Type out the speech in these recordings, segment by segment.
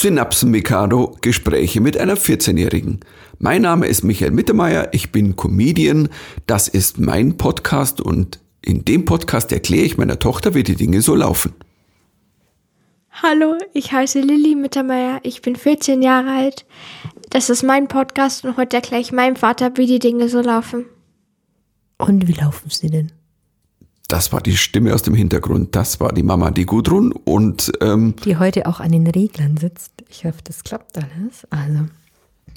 Synapsen Mikado Gespräche mit einer 14-Jährigen. Mein Name ist Michael Mittermeier, ich bin Comedian, das ist mein Podcast und in dem Podcast erkläre ich meiner Tochter, wie die Dinge so laufen. Hallo, ich heiße Lilly Mittermeier, ich bin 14 Jahre alt. Das ist mein Podcast und heute erkläre ich meinem Vater, wie die Dinge so laufen. Und wie laufen sie denn? Das war die Stimme aus dem Hintergrund. Das war die Mama, die Gudrun. Und ähm, Die heute auch an den Reglern sitzt. Ich hoffe, das klappt alles. Also,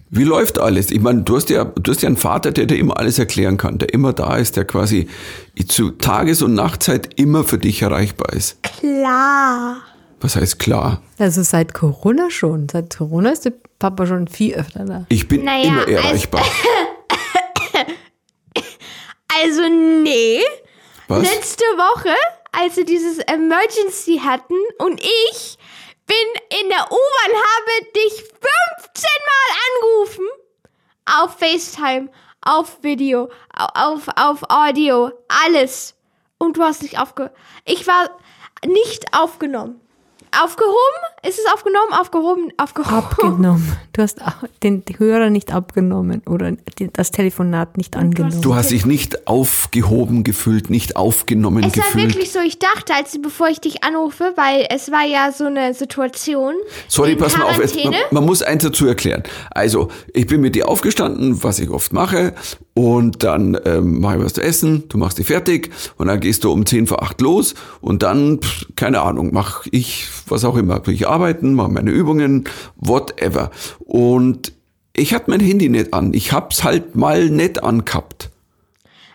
wie läuft alles? Ich meine, du hast ja, du hast ja einen Vater, der dir immer alles erklären kann, der immer da ist, der quasi zu Tages- und Nachtzeit immer für dich erreichbar ist. Klar. Was heißt klar? also seit Corona schon. Seit Corona ist der Papa schon viel öfter da. Ich bin Naja, immer also- erreichbar. Also nee. Was? Letzte Woche, als wir dieses Emergency hatten und ich bin in der U-Bahn, habe dich 15 Mal angerufen. Auf FaceTime, auf Video, au- auf, auf Audio, alles. Und du hast nicht aufge... Ich war nicht aufgenommen. Aufgehoben? Ist es aufgenommen? Aufgehoben? Aufgehoben? Abgenommen. Du hast auch den Hörer nicht abgenommen oder das Telefonat nicht angenommen. Du hast dich nicht aufgehoben gefühlt, nicht aufgenommen Es war gefühlt. wirklich so, ich dachte, als bevor ich dich anrufe, weil es war ja so eine Situation. Sorry, in pass mal auf. Jetzt, man, man muss eins dazu erklären. Also, ich bin mit dir aufgestanden, was ich oft mache, und dann ähm, mache ich was zu essen, du machst dich fertig, und dann gehst du um 10 vor 8 los, und dann, pff, keine Ahnung, mache ich was auch immer. Ich arbeiten, mache meine Übungen, whatever. Und ich hatte mein Handy nicht an. Ich hab's halt mal nicht angehabt.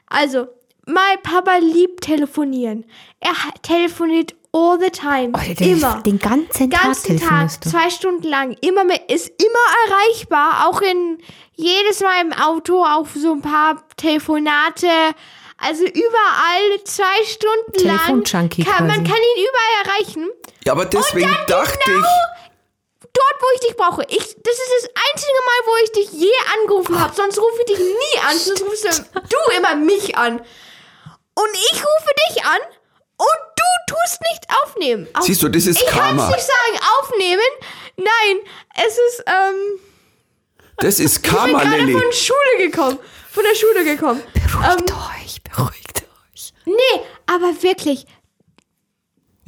Also, mein Papa liebt telefonieren. Er telefoniert all the time. Oh, der- immer. Den ganzen Tag ganzen Tag, zwei Stunden lang, immer mit, ist immer erreichbar, auch in jedes Mal im Auto, auf so ein paar Telefonate, also überall zwei Stunden lang. Kann, man quasi. kann ihn überall erreichen. Ja, aber deswegen dachte genau ich, Dort, wo ich dich brauche. Ich, das ist das einzige Mal, wo ich dich je angerufen habe. Sonst rufe ich dich nie an. Sonst rufst du, immer mich an. Und ich rufe dich an und du tust nicht aufnehmen. Auf, Siehst du, das ist ich kann Karma. nicht sagen aufnehmen. Nein, es ist, ähm, das ist ich bin Karma, gerade von Schule gekommen. Von der Schule gekommen. Beruhigt Ähm, euch, beruhigt euch. nee, aber wirklich.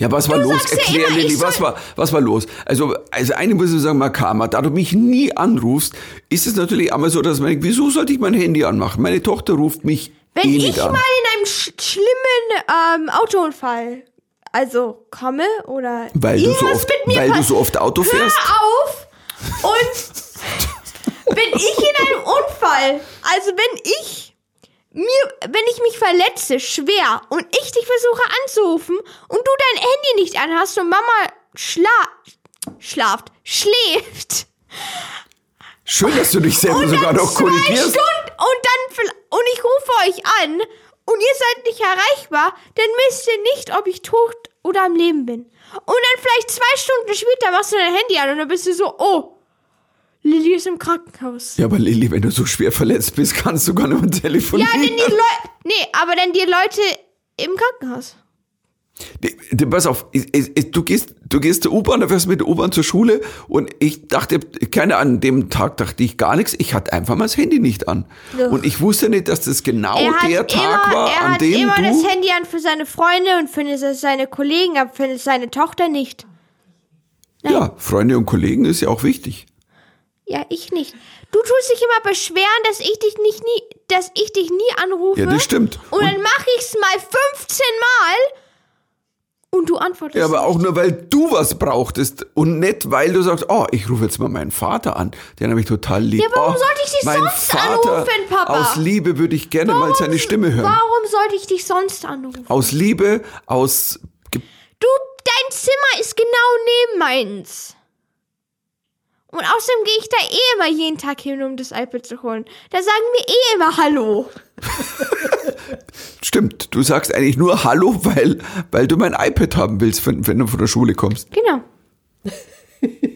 Ja, was war los? sagst ja Erklär, immer, Lilly, was war, was war los? Also, also eine muss ich sagen, mal Karma. Da du mich nie anrufst, ist es natürlich einmal so, dass man denkt, wieso sollte ich mein Handy anmachen? Meine Tochter ruft mich Wenn eh ich an. mal in einem sch schlimmen ähm, Autounfall also komme oder Weil du so irgendwas oft, mit mir weil du so oft Auto hör fährst. auf und bin ich in einem Unfall, also wenn ich mir, wenn ich mich verletze, schwer und ich dich versuche anzurufen und du dein Handy nicht anhast und Mama schla schlaft, schläft Schön, dass du dich selber sogar noch korrigierst. Stunden und dann und ich rufe euch an und ihr seid nicht erreichbar, dann wisst ihr nicht, ob ich tot oder am Leben bin. Und dann vielleicht zwei Stunden später machst du dein Handy an und dann bist du so, oh, Lilly ist im Krankenhaus. Ja, aber Lilly, wenn du so schwer verletzt bist, kannst du gar nicht mehr Ja, telefonieren. denn die Leute, nee, aber dann die Leute im Krankenhaus. Die- die- Pass auf, ich- ich- du gehst, du gehst zur U-Bahn, da fährst du mit der U-Bahn zur Schule und ich dachte, keine an dem Tag dachte ich gar nichts, ich hatte einfach mal das Handy nicht an. Doch. Und ich wusste nicht, dass das genau er hat der Tag immer, war, er an hat dem immer du... das Handy an für seine Freunde und für seine Kollegen, aber für seine Tochter nicht. Ja, Freunde und Kollegen ist ja auch wichtig. Ja, ich nicht. Du tust dich immer beschweren, dass ich dich nicht nie, dass ich dich nie anrufe. Ja, das stimmt. Und, dann mache ich's mal 15 Mal und du antwortest. Ja, aber auch nur, weil du was brauchtest und nicht, weil du sagst, oh, ich rufe jetzt mal meinen Vater an. Den habe ich total lieb. Ja, warum oh, sollte ich dich mein sonst Vater, anrufen, Papa? Aus Liebe würde ich gerne mal seine Stimme hören. Warum sollte ich dich sonst anrufen? Aus Liebe, aus... Ge- Du, dein Zimmer ist genau neben meins. Und außerdem gehe ich da eh immer jeden Tag hin, um das iPad zu holen. Da sagen wir eh immer Hallo. Stimmt, du sagst eigentlich nur Hallo, weil, weil du mein iPad haben willst, wenn, wenn du von der Schule kommst. Genau.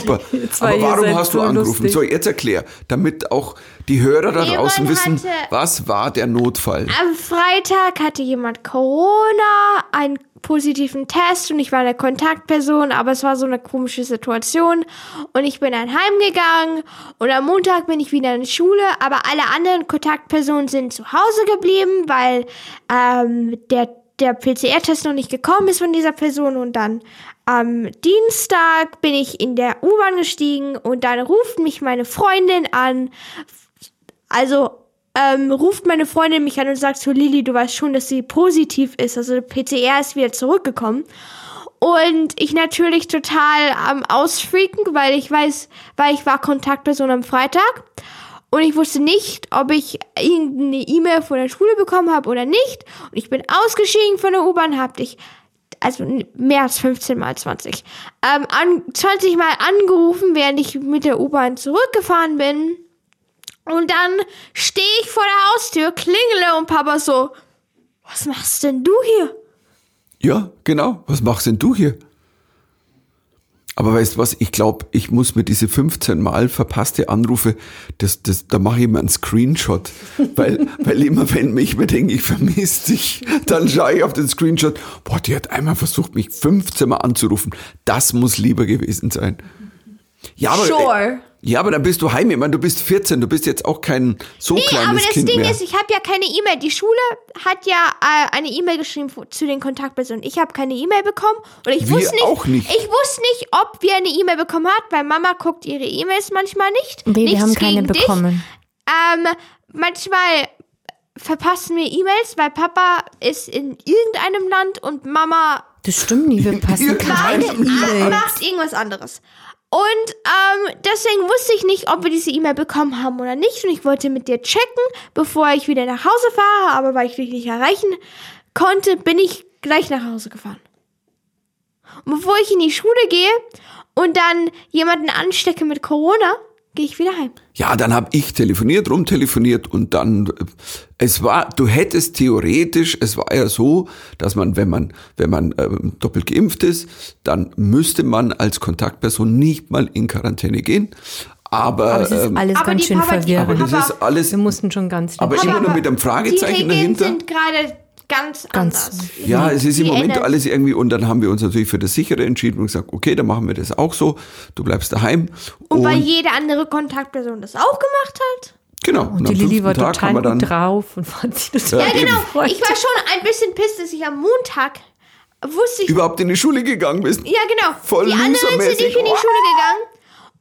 Super. Aber warum hast du so angerufen? lustig. So, jetzt erklär, damit auch die Hörer da Jemand draußen wissen, hatte- was war der Notfall? Am Freitag hatte jemand Corona, einen positiven Test und ich war eine Kontaktperson, aber es war so eine komische Situation und ich bin dann heimgegangen und am Montag bin ich wieder in die Schule, aber alle anderen Kontaktpersonen sind zu Hause geblieben, weil ähm, der, der PCR-Test noch nicht gekommen ist von dieser Person und dann am Dienstag bin ich in der U-Bahn gestiegen und dann ruft mich meine Freundin an, also ähm, ruft meine Freundin mich an und sagt so, Lili, du weißt schon, dass sie positiv ist. Also PCR ist wieder zurückgekommen. Und ich natürlich total am Ausfreaken, weil ich weiß, weil ich war Kontaktperson am Freitag. Und ich wusste nicht, ob ich irgendeine E-Mail von der Schule bekommen habe oder nicht. Und ich bin ausgeschieden von der U-Bahn, hab dich, also mehr als 15 mal 20, ähm, an, 20 mal angerufen, während ich mit der U-Bahn zurückgefahren bin. Und dann stehe ich vor der Haustür, klingele und Papa so, was machst denn du hier? Ja, genau. Was machst denn du hier? Aber weißt du was, ich glaube, ich muss mir diese 15 Mal verpasste Anrufe, das, das, da mache ich mir einen Screenshot. Weil, weil immer wenn ich mir denke, ich vermisse dich, dann schaue ich auf den Screenshot, boah, die hat einmal versucht, mich 15 Mal anzurufen. Das muss lieber gewesen sein. Ja, aber, Sure. Ja, aber dann bist du heim. Ich meine, du bist 14, du bist jetzt auch kein so Nee, kleines aber das Kind Ding mehr. ist, ich habe ja keine E-Mail. Die Schule hat ja äh, eine E-Mail geschrieben zu den Kontaktpersonen. Ich habe keine E-Mail bekommen und ich Wir wusste nicht, auch nicht. Ich wusste nicht, ob wir eine E-Mail bekommen hat, weil Mama guckt ihre E-Mails manchmal nicht. Nee, wir Nichts haben keine gegen dich. bekommen. Ähm, manchmal verpassen wir E-Mails, weil Papa ist in irgendeinem Land und Mama Das stimmt nicht, wir passen Irgendeinem keine. E-Mails. macht irgendwas anderes. Und ähm, deswegen wusste ich nicht, ob wir diese E-Mail bekommen haben oder nicht. Und ich wollte mit dir checken, bevor ich wieder nach Hause fahre. Aber weil ich dich nicht erreichen konnte, bin ich gleich nach Hause gefahren. Und bevor ich in die Schule gehe und dann jemanden anstecke mit Corona, gehe ich wieder heim. Ja, dann habe ich telefoniert, rumtelefoniert und dann, äh, es war, du hättest theoretisch, es war ja so, dass man, wenn man, wenn man ähm, doppelt geimpft ist, dann müsste man als Kontaktperson nicht mal in Quarantäne gehen. Aber, Aber es ist ähm, alles Aber ganz die schön Papa- die- verwirrend. aber das ist alles, Wir mussten schon ganz aber immer nur mit einem Die Fragezeichen Regeln dahinter. sind gerade ganz, Ganz- anders. Ja, es ist im Moment ändern- alles irgendwie, und dann haben wir uns natürlich für das sichere entschieden und gesagt, okay, dann machen wir das auch so. Du bleibst daheim. Und weil jede andere Kontaktperson das auch gemacht hat. genau. Und am die Lilly war Tag total gut dann, drauf und fand sich das Ja, genau. gefreut. Ich war schon ein bisschen pisst, dass ich am Montag wusste ich. überhaupt in die Schule gegangen bist. ja, genau. voll die anderen sind nicht in die Schule gegangen.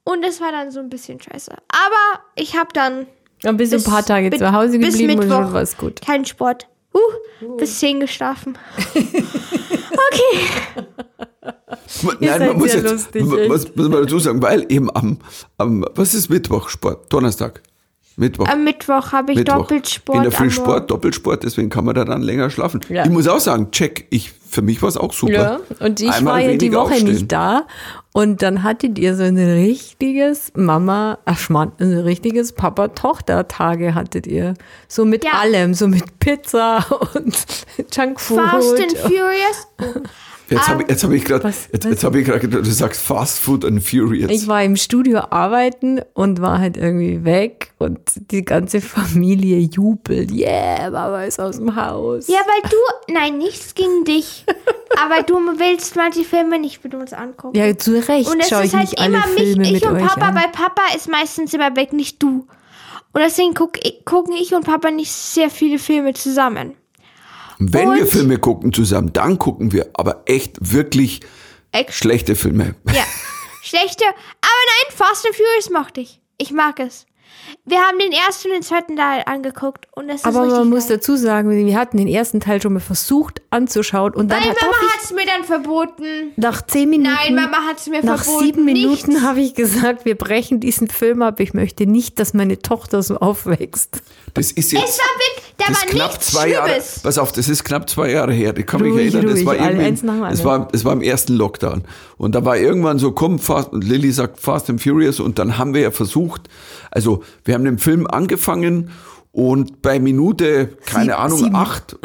Und das war dann so ein bisschen scheiße. Aber ich habe dann Dann bist du ein paar Tage bis- zu Hause bis geblieben und Mittwoch schon war es gut. keinen Sport. Uh, bis 10 geschlafen. okay. Nein, man muss jetzt, lustig, man- was muss man dazu sagen, weil eben am, am, was ist Mittwoch? Sport, Donnerstag. Mittwoch. Am Mittwoch habe ich Mittwoch. Doppelsport. In der Früh am Sport. Doppelsport, deswegen kann man da dann länger schlafen. Ja. Ich muss auch sagen, check, ich, für mich war es auch super. Ja, und ich Einmal war ja die Woche aufstehen. nicht da. Und dann hattet ihr so ein richtiges Mama, ach Schmarrn, ein richtiges Papa-Tochter-Tage hattet ihr. So mit Ja. allem, so mit Pizza und Junkfood. Fast and Furious. Jetzt habe ich, jetzt hab ich gerade, jetzt, jetzt habe ich gerade gedacht, du sagst Fast Food and Furious. Ich war im Studio arbeiten und war halt irgendwie weg und die ganze Familie jubelt. Yeah, Mama ist aus dem Haus. Ja, weil du. Nein, nichts gegen dich. aber du willst manche Filme nicht mit uns angucken. Ja, zu Recht Und es schaue ist ich halt immer Filme mich, ich und Papa, an. weil Papa ist meistens immer weg, nicht du. Und deswegen guck, ich- gucken ich und Papa nicht sehr viele Filme zusammen. Wenn wir und- Filme gucken zusammen, dann gucken wir aber echt wirklich Echt? schlechte Filme. Ja. Schlechte. Aber nein, Fast and Furious mochte ich. Ich mag es. Wir haben den ersten und den zweiten Teil angeguckt und das ist Aber man muss geil. dazu sagen, wir hatten den ersten Teil schon mal versucht anzuschauen und dann Nein, hat Mama hat es mir dann verboten. nach zehn Minuten, Nein, Mama hat es mir nach verboten. sieben Minuten habe ich gesagt, wir brechen diesen Film ab. Ich möchte nicht, dass meine Tochter so aufwächst. Das ist Es jetzt war wirklich, da das war knapp zwei Jahre. Pass auf, das ist knapp zwei Jahre her. Ich kann mich Ruhig, erinnern, das war irgendwie, es war, es war im ersten Lockdown. Und da war irgendwann so, komm, Fast, und Lilly sagt Fast and Furious. Und dann haben wir ja versucht, also wir haben den Film angefangen und bei Minute, keine Sieb- Ahnung, sieben. acht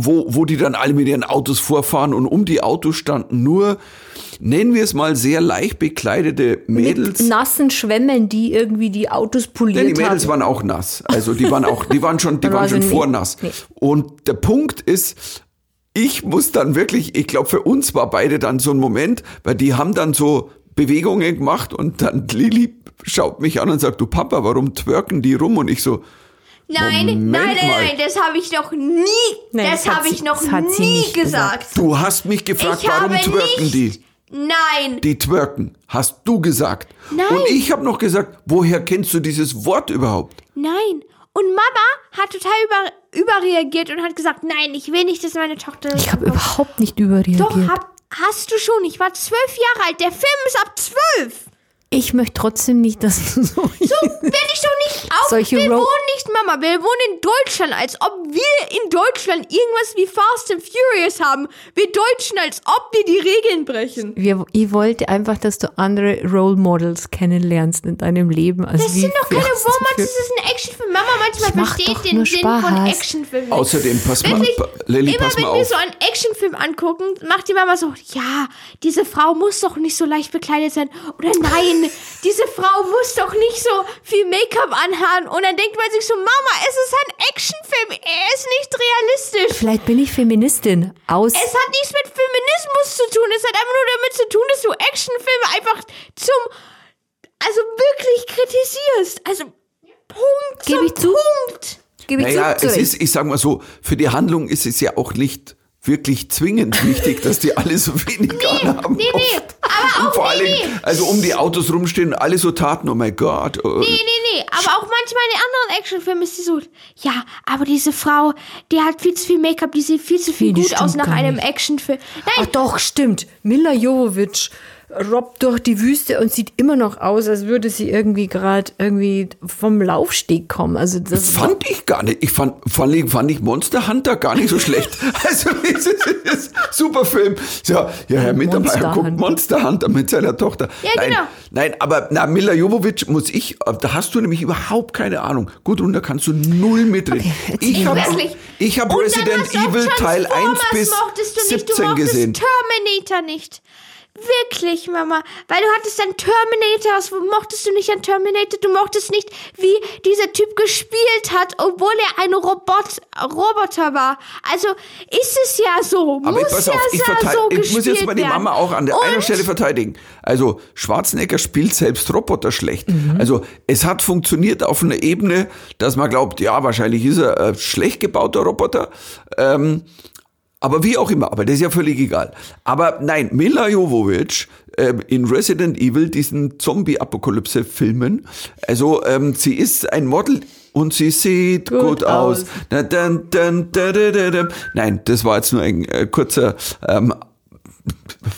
wo, wo die dann alle mit ihren Autos vorfahren und um die Autos standen nur, nennen wir es mal, sehr leicht bekleidete Mädels. Mit nassen Schwämmen, die irgendwie die Autos poliert Ja, die Mädels haben. waren auch nass. Also die waren auch, die waren schon, die waren war schon sie vornass. nee. Und der Punkt ist, ich muss dann wirklich, ich glaube, für uns war beide dann so ein Moment, weil die haben dann so Bewegungen gemacht und dann Lili schaut mich an und sagt, du Papa, warum twerken die rum? Und ich so, Nein, Moment nein, nein, mal. nein, das habe ich noch nie, Nein, das das hat habe sie- ich noch das hat sie nie nicht gesagt. gesagt. du hast mich gefragt, Ich warum habe twerken nicht, die? Nein, Die twerken, hast du gesagt. Nein. Und ich habe noch gesagt, woher kennst du dieses Wort überhaupt? nein. Und Mama hat total über, überreagiert und hat gesagt, nein, ich will nicht, dass meine Tochter Ich habe überhaupt nicht überreagiert. Doch, hab, hast du schon. Ich war zwölf Jahre alt. Der Film ist ab zwölf. Ich möchte trotzdem nicht, dass du so. So werde ich doch nicht auf. Solche wir Ro- wohnen nicht, Mama. Wir wohnen in Deutschland, als ob wir in Deutschland irgendwas wie Fast and Furious haben. Wir Deutschen, als ob wir die Regeln brechen. Wir, ich wollte einfach, dass du andere Role Models kennenlernst in deinem Leben. Also Das wie sind doch keine and Romans, das ist ein Actionfilm. Mama manchmal versteht den Sinn von. Actionfilmen. Außerdem, pass mal, Wirklich, Lilly, immer pass wenn mal wir auf. so einen Actionfilm angucken, macht die Mama so, ja, diese Frau muss doch nicht so leicht bekleidet sein. Oder nein, diese Frau muss doch nicht so viel Make-up anhaben. Und dann denkt man sich so, Mama, es ist ein Actionfilm, er ist nicht realistisch. Vielleicht bin ich Feministin. Aus. Es hat nichts mit Feminismus zu tun. Es hat einfach nur damit zu tun, dass du Actionfilme einfach zum, also wirklich kritisierst. Also Punkt Geb zum ich zu. Punkt. Gebe ich Naja, zu, es zu ist, ich sag mal so, für die Handlung ist es ja auch nicht wirklich zwingend wichtig, dass die alle so wenig anhaben. nee, nee, oft. aber Und auch vor nee, allen Dingen, nee. also um die Autos rumstehen, alle so taten, oh mein Gott. äh, Nee, nee, nee. Aber auch manchmal in anderen Actionfilmen ist die so, ja, aber diese Frau, die hat viel zu viel Make-up, die sieht viel zu viel Nee, gut aus nach einem. Actionfilm. Ach Nein, doch, stimmt. Mila Jovovich robbt durch die Wüste und sieht immer noch aus, als würde sie irgendwie gerade irgendwie vom Laufsteg kommen. Also das Fand ich gar nicht. Ich fand, fand, ich, fand ich Monster Hunter gar nicht so schlecht. Also, es ist, es ist super Film. Ja, ja Herr Mitarbeiter guckt Hunter. Monster Hunter mit seiner Tochter. Ja, nein, genau. Nein, aber na, Mila Jovovich muss ich, da hast du nämlich überhaupt keine Ahnung. Gut, und da kannst du null mitreden. Okay, ich habe ich hab Resident Evil Teil 1 Transformers bis mochtest du nicht, 17 du mochtest gesehen. Terminator nicht. Wirklich, Mama. Weil du hattest dann Terminator, was mochtest du nicht an Terminator? Du mochtest nicht, wie dieser Typ gespielt hat, obwohl er ein Robot, Roboter war. Also ist es ja so. Aber muss ich, ja auf, ich, so verteid- ich muss jetzt gespielt mal die werden. Mama auch an der einer Und- Stelle verteidigen. Also Schwarzenegger spielt selbst Roboter schlecht. Mhm. Also es hat funktioniert auf einer Ebene, dass man glaubt, ja, wahrscheinlich ist er ein schlecht gebauter Roboter. Ähm, aber wie auch immer, aber das ist ja völlig egal. Aber nein, Mila Jovovich ähm, in Resident Evil, diesen Zombie-Apokalypse-Filmen, also ähm, sie ist ein Model und sie sieht gut, Gut aus. aus. Nein, das war jetzt nur ein äh, kurzer ähm,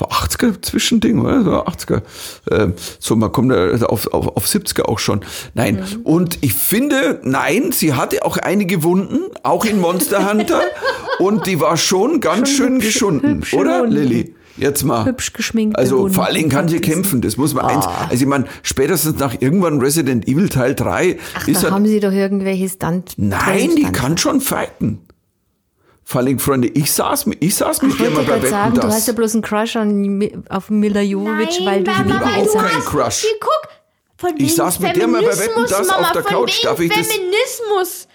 80er Zwischending, oder? So 80er. Ähm, so, man kommt da auf, auf, auf 70er auch schon. Nein. Und ich finde, nein, sie hatte auch einige Wunden, auch in Monster Hunter. und die war schon ganz Schon schön hübsche- geschunden, hübsche oder, Wunden. Lilly? Jetzt mal. Hübsch geschminkte Also vor allen Dingen kann sie kämpfen, das muss man eins. Ah. Also ich meine, spätestens nach irgendwann Resident Evil Teil 3 Ach, ist da er. haben sie doch irgendwelche Stunt. Nein, die Stunt- kann schon fighten. Vor allem, Freunde, ich saß, mit- ich saß mit Ich dir mal bei gerade sagen, Wetten, du das. hast ja bloß einen Crush an, auf Mila Jovovich, Nein, weil du Mama, die überhaupt weil du keinen hast, Crush. Die, guck, von Ich saß mit dir mal bei Feminismus, Wetten, das Mama, auf der von Couch. wegen Darf ich das- Feminismus.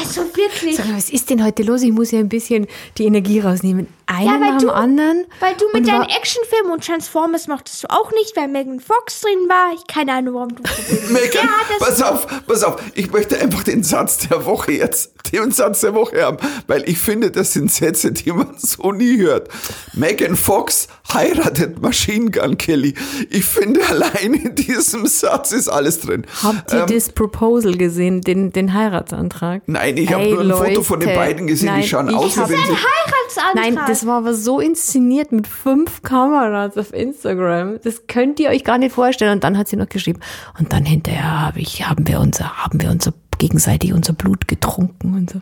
Also wirklich. Sag mal, was ist denn heute los? Ich muss ja ein bisschen die Energie rausnehmen. Einen Ja, weil nach du- dem anderen. Weil du mit deinen Actionfilmen und Transformers mochtest du auch nicht, weil Megan Fox drin war. Ich keine Ahnung, warum du. Megan, Ja, pass auf, pass auf. Ich möchte einfach den Satz der Woche jetzt, den Satz der Woche haben, weil ich finde, das sind Sätze, die man so nie hört. Megan Fox heiratet Machine Gun Kelly. Ich finde, allein in diesem Satz ist alles drin. Habt ihr Ähm, das Proposal gesehen, den, den Heiratsantrag? Nein, ich habe nur ein Foto von den Leute, beiden gesehen, nein, die schauen ich aus, wie wenn sie... Heiratsantrag. Nein, das war aber so inszeniert mit fünf Kameras auf Instagram. Das könnt ihr euch gar nicht vorstellen. Und dann hat sie noch geschrieben. Und dann hinterher hab ich, haben wir unser, haben wir unser gegenseitig unser Blut getrunken und so.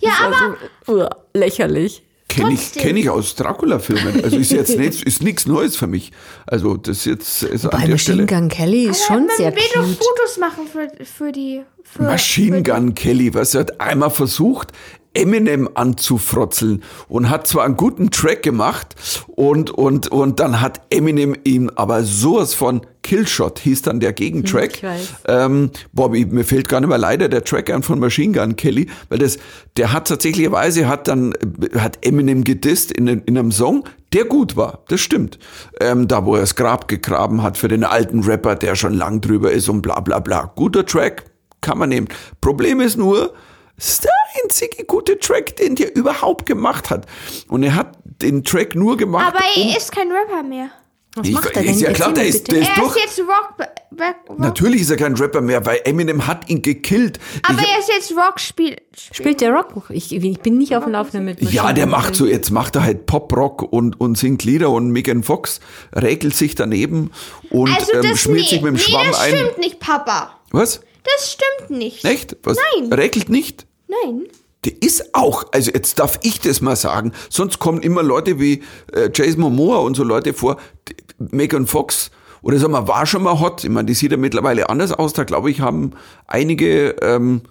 Ja, Das war aber so, uah, lächerlich. Kenne ich, kenn ich aus Dracula-Filmen. Also ist jetzt nichts, ist nichts Neues für mich. Also das ist jetzt ist Bei an der Stelle. Machine Gun Kelly ist schon man sehr will doch cute. Fotos machen für, für die. Für, Machine für die- Gun Kelly, was er hat einmal versucht, Eminem anzufrotzeln und hat zwar einen guten Track gemacht und, und, und dann hat Eminem ihm aber sowas von Killshot hieß dann der Gegentrack. Ich weiß. Ähm, Bobby, mir fehlt gar nicht mehr leider der Track an von Machine Gun Kelly, weil das, der hat tatsächlicherweise hat dann, hat Eminem gedisst in, in einem Song, der gut war, das stimmt. Ähm, da, wo er das Grab gegraben hat für den alten Rapper, der schon lang drüber ist und bla bla bla. Guter Track, kann man nehmen. Problem ist nur, der einzige gute Track, den der überhaupt gemacht hat. Und er hat den Track nur gemacht. Aber um, er ist kein Rapper mehr. Was Ich- macht er denn? ist ja klar, der ist- der ist- Er durch. ist jetzt Rock, Rock, Rock natürlich ist er kein Rapper mehr, weil Eminem hat ihn gekillt. aber ich, er ist jetzt Rock spiel. Spielt der Rock? Ich, ich bin nicht auf dem Laufenden mit Ja, der macht so, jetzt macht er halt Pop-Rock und, und singt Lieder und Megan Fox regelt sich daneben und Also ähm, das schmiert nee, sich mit dem nee, Schwamm das ein. stimmt nicht, Papa. Was? Das stimmt nicht. Echt? Was? Nein. Regelt nicht? Nein. Der ist auch, also jetzt darf ich das mal sagen, sonst kommen immer Leute wie äh, Jason Momoa und so Leute vor, die, Megan Fox oder sagen wir, war schon mal hot. Ich meine, die sieht ja mittlerweile anders aus. Da glaube ich, haben einige, ähm,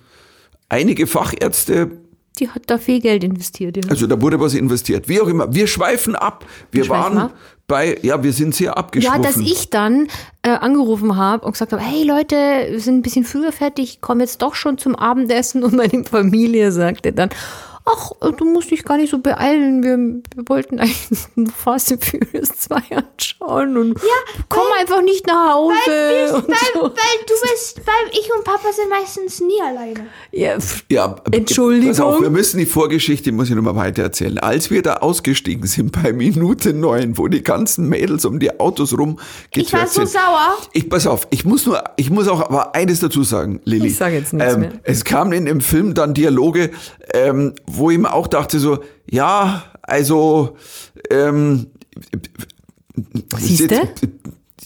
einige Fachärzte Die hat da viel Geld investiert. Ja. Also da wurde was investiert. Wie auch immer. Wir schweifen ab. Wir, Wir waren ab. bei, ja, wir sind sehr Ja, abgeschwiffen. dass ich dann äh, angerufen habe und gesagt habe, hey Leute, wir sind ein bisschen früher fertig, ich komme jetzt doch schon zum Abendessen und meine Familie sagte dann, ach, äh, du musst dich gar nicht so beeilen, wir, wir wollten eigentlich Fast and Furious 2 anschauen und komm einfach nicht nach Hause. Weil, und weil, so. weil du bist, weil ich und Papa sind meistens nie alleine. Ja, ja, Entschuldigung. Pass auf, wir müssen die Vorgeschichte, muss ich nochmal weiter erzählen. Als wir da ausgestiegen sind bei Minute neun, wo die ganzen Mädels um die Autos rum Ich war so sind. sauer. Ich, pass auf, ich muss nur, ich muss auch aber eines dazu sagen, Lilly. Ich sag jetzt nichts ähm, mehr. Es kamen in dem Film dann Dialoge, ähm, wo ich mir auch dachte so, ja, also, ähm, Siehste?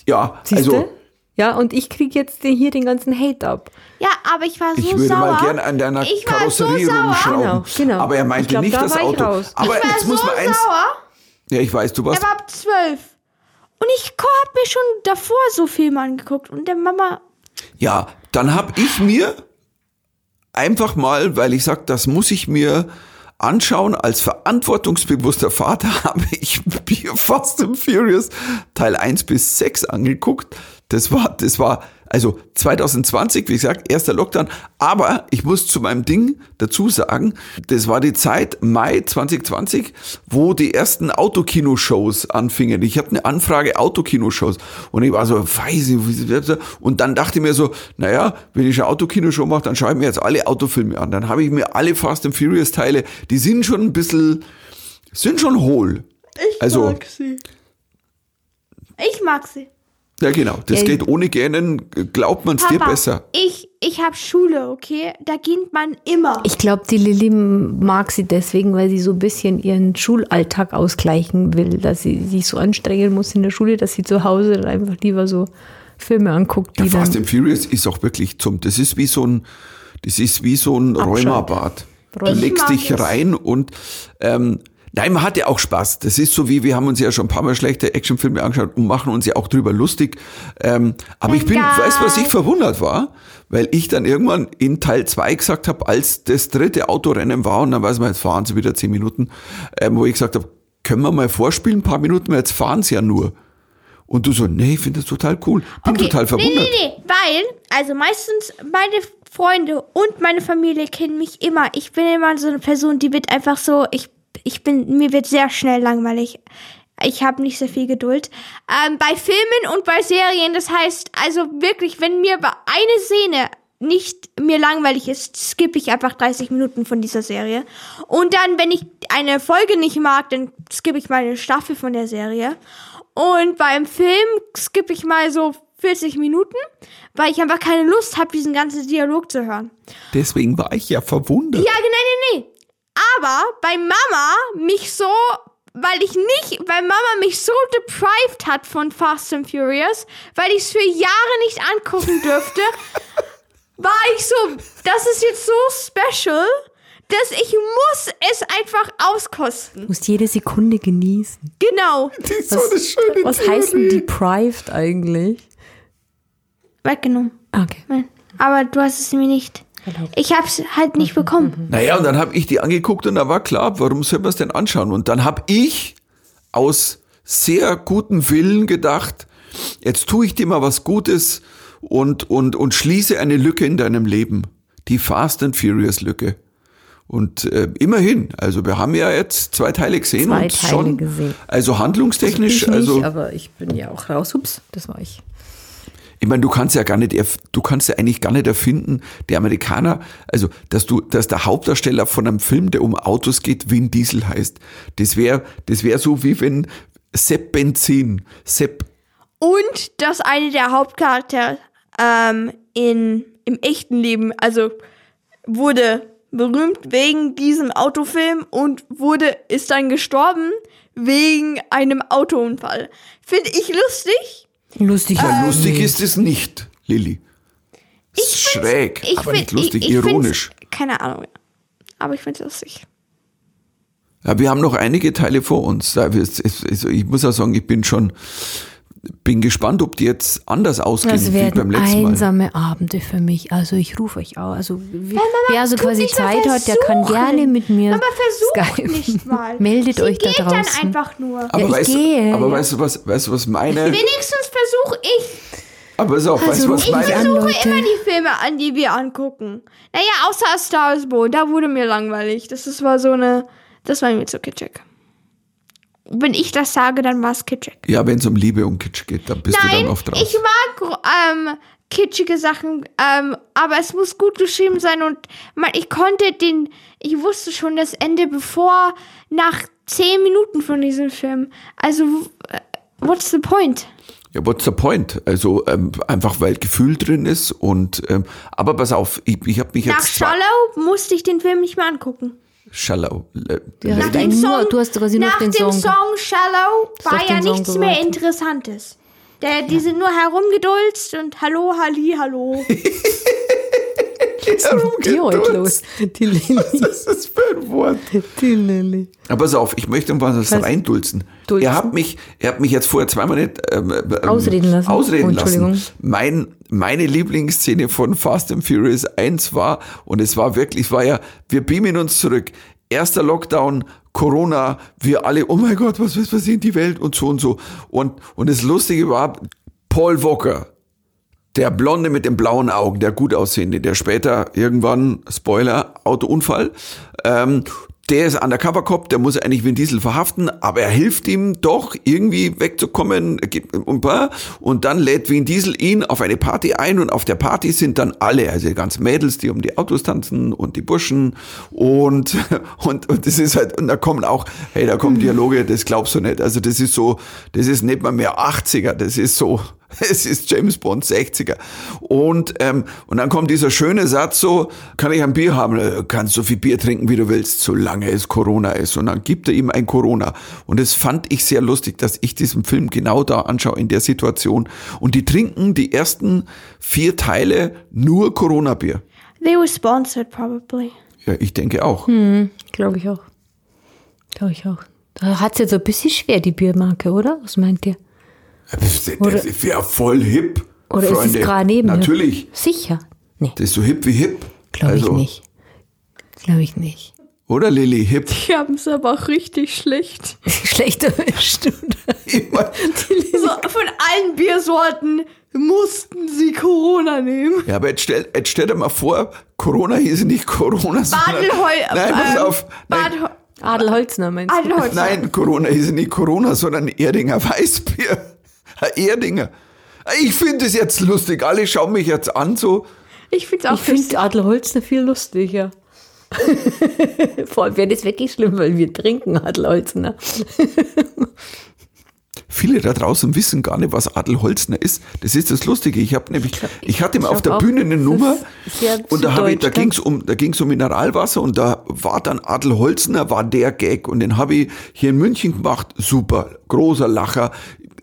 Ja, siehste? also, ja, und ich krieg jetzt hier den ganzen Hate ab. Ja, aber ich war so ich würde sauer. mal gerne an deiner ich war so Karosserie sauer. rumschrauben. Genau, genau. Aber er Ich meinte glaub, nicht da das Auto. raus. Aber ich war jetzt so muss man eins. sauer. Ja, ich weiß, du warst. Er war ab zwölf. Und ich habe mir schon davor so Filme angeguckt. Und der Mama, Ja, dann hab ich mir einfach mal, weil ich sag, das muss ich mir anschauen, als verantwortungsbewusster Vater habe ich mir Fast and Furious Teil 1 bis 6 angeguckt. Das war, das war, also 2020, wie gesagt, erster Lockdown. Aber ich muss zu meinem Ding dazu sagen, das war die Zeit Mai 2020, wo die ersten Autokinoshows anfingen. Ich habe eine Anfrage Autokinoshows und ich war so, weiß ich, und dann dachte ich mir so, naja, wenn ich eine Autokinoshow mache, dann schaue ich mir jetzt alle Autofilme an. Dann habe ich mir alle Fast and Furious Teile, die sind schon ein bisschen, sind schon hohl. ich Also- mag sie. Ich mag sie. Ja, genau. Das Ja, geht ohne Gähnen, glaubt man es dir besser. ich, ich habe Schule, okay? Da geht man immer. Ich glaube, die Lilly mag sie deswegen, weil sie so ein bisschen ihren Schulalltag ausgleichen will, dass sie sich so anstrengen muss in der Schule, dass sie zu Hause dann einfach lieber so Filme anguckt, die Ja, Fast and Furious ist auch wirklich zum, das ist wie so ein, das ist wie so ein Abschalt. Rheumabad. Du legst dich rein und, ähm, nein, man hat ja auch Spaß. Das ist so wie, wir haben uns ja schon ein paar Mal schlechte Actionfilme angeschaut und machen uns ja auch drüber lustig. Ähm, aber ich bin, Egal. weißt du, was ich verwundert war? Weil ich dann irgendwann in Teil 2 gesagt habe, als das dritte Autorennen war, und dann weiß man, jetzt fahren sie wieder zehn Minuten, ähm, wo ich gesagt habe, können wir mal vorspielen, ein paar Minuten, weil jetzt fahren sie ja nur. Und du so, nee, ich finde das total cool. Bin total verwundert. Nee, nee, nee, weil, also meistens meine Freunde und meine Familie kennen mich immer. Ich bin immer so eine Person, die wird einfach so, ich, ich bin, mir wird sehr schnell langweilig. Ich habe nicht sehr viel Geduld. Ähm, bei Filmen und bei Serien, das heißt, also wirklich, wenn mir bei eine Szene nicht mir langweilig ist, skippe ich einfach 30 Minuten von dieser Serie. Und dann, wenn ich eine Folge nicht mag, dann skippe ich mal eine Staffel von der Serie. Und beim Film skippe ich mal so 40 Minuten, weil ich einfach keine Lust habe, diesen ganzen Dialog zu hören. Deswegen war ich ja verwundert. Ja, nee, nee, nee. Aber bei Mama mich so, weil ich nicht, weil Mama mich so deprived hat von Fast and Furious, weil ich es für Jahre nicht angucken dürfte, war ich so, das ist jetzt so special, dass ich muss es einfach auskosten. muss jede Sekunde genießen. Genau. Ist so Was heißt denn deprived eigentlich? Weggenommen. Okay. Nein. Aber du hast es mir nicht. Ich hab's halt nicht bekommen. Naja, und dann habe ich die angeguckt und da war klar, warum soll man es denn anschauen? Und dann habe ich aus sehr gutem Willen gedacht, jetzt tue ich dir mal was Gutes und, und, und schließe eine Lücke in deinem Leben. Die Fast and Furious Lücke. Und äh, immerhin, also wir haben ja jetzt zwei Teile gesehen Zwei und Teile schon, gesehen. also handlungstechnisch, ich nicht, also aber ich bin ja auch raus. Ups, das war ich. Ich meine, du kannst ja gar nicht, du kannst ja eigentlich gar nicht erfinden, der Amerikaner, also, dass du, dass der Hauptdarsteller von einem Film, der um Autos geht, Vin Diesel heißt. Das wäre, das wäre so wie wenn Sepp Benzin, Sepp, Und dass eine der Hauptcharaktere ähm, in, im echten Leben, also wurde berühmt wegen diesem Autofilm und wurde, ist dann gestorben wegen einem Autounfall. Finde ich lustig. Lustig. ja, lustig ist es nicht, Lilly. Ist schräg, Ich aber find- nicht lustig, ich, ich find's- ironisch. Keine Ahnung. Aber ich finde es lustig. Ja, wir haben noch einige Teile vor uns. Also ich muss auch sagen, ich bin schon, bin gespannt, ob die jetzt anders ausgehen Das wie beim letzten Mal. einsame Abende für mich. Also ich rufe euch auch. Also wie, wer also quasi Zeit hat, der kann gerne mit mir. Aber versucht nicht mal. Meldet Sie euch da draußen. dann einfach nur. Aber, Ja, ich weißt, gehe, aber weißt du was, weißt du was meine, Wenigstens versuche ich. aber pass auf, weißt Also du was meine, an. versuche Leute. immer die Filme an, die wir angucken. Naja, außer Star is Born, da wurde mir langweilig. Das ist, war so eine, das war mir zu kitschig. Wenn ich das sage, dann war es kitschig. ja, wenn es um Liebe und Kitsch geht, dann bist du Nein, dann oft raus. ich mag ähm, kitschige Sachen, ähm, aber es muss gut geschrieben sein und man, ich konnte den, ich wusste schon das Ende bevor, nach zehn Minuten von diesem Film. Also, äh, what's the point? Ja, what's the point? Also ähm, einfach weil Gefühl drin ist und ähm, aber pass auf, ich, ich habe mich Nach jetzt zwar- Shallow musste ich den Film nicht mehr angucken. Shallow. äh, Ja, Nach dem Song, du hast quasi nach den dem Song Shallow war ja den Song nichts mehr. Interessantes. Der, die sind nur herumgedulzt und Hallo, Halli, Hallo. Die heute los. Die Lilly. Was ist das für ein Wort? Die Lilly. Aber pass auf, ich möchte mal was Was? reindulzen. Dulzen? Er hat mich, er hat mich jetzt vorher zweimal nicht ähm, ähm, Ausreden lassen. Ausreden Oh, Entschuldigung. lassen. Mein, meine Lieblingsszene von Fast and Furious 1 war, und es war wirklich, war ja, wir beamen uns zurück. Erster Lockdown, Corona, wir alle, oh mein Gott, was ist passiert, die Welt und so und so. Und, und das Lustige war, Paul Walker, der Blonde mit den blauen Augen, der gut aussehende, der später irgendwann, Spoiler, Autounfall, ähm, der ist Undercover Cop, der muss eigentlich Vin Diesel verhaften, aber er hilft ihm doch irgendwie wegzukommen und und dann lädt Vin Diesel ihn auf eine Party ein und auf der Party sind dann alle, also die ganzen Mädels, die um die Autos tanzen und die Burschen und und und das ist halt und da kommen auch, hey, da kommen Dialoge, das glaubst du nicht. Also das ist so, das ist nicht mal mehr 80er, das ist so es ist James Bond 60er. Und, ähm, und dann kommt dieser schöne Satz so, kann ich ein Bier haben? Äh, Kannst so viel Bier trinken, wie du willst, solange es Corona ist. Und dann gibt er ihm ein Corona. Und das fand ich sehr lustig, dass ich diesen Film genau da anschaue, in der Situation. Und die trinken die ersten vier Teile nur Corona-Bier. They were sponsored, probably. Ja, ich denke auch. Glaube ich auch. Glaube ich auch. Da hat es jetzt so ein bisschen schwer, die Biermarke, oder? Was meint ihr? Das Oder- das wäre voll hip. Oder Freunde. ist es gerade neben? Natürlich. Sicher. Nee, Das ist so hip wie hip. glaube Also, ich nicht. Glaube ich nicht. Oder Lilly, hip. Die haben es aber auch richtig schlecht. Schlecht erwischt. mein, So, von allen Biersorten mussten sie Corona nehmen. Ja, aber jetzt stell, jetzt stell dir mal vor, Corona hieß nicht Corona, sondern... Badelheu. Nein, pass ähm, auf. Nein. Adelholzner meinst du? Adelholz. nein, Corona hieß nicht Corona, sondern Erdinger Weißbier. Ein Erdinger. Ich finde es jetzt lustig. Alle schauen mich jetzt an so. Ich find's auch Ich finde Adelholzner viel lustiger. Vor allem wäre das wirklich schlimm, weil wir trinken Adelholzner. Viele da draußen wissen gar nicht, was Adelholzner ist. Das ist das Lustige. Ich habe nämlich, ich hatte mal ich auf der Bühne eine Nummer und da, hab ich, da süddeutsch, ging es um, da ging's um Mineralwasser und da war dann Adelholzner, war der Gag und den habe ich hier in München gemacht. Super, großer Lacher.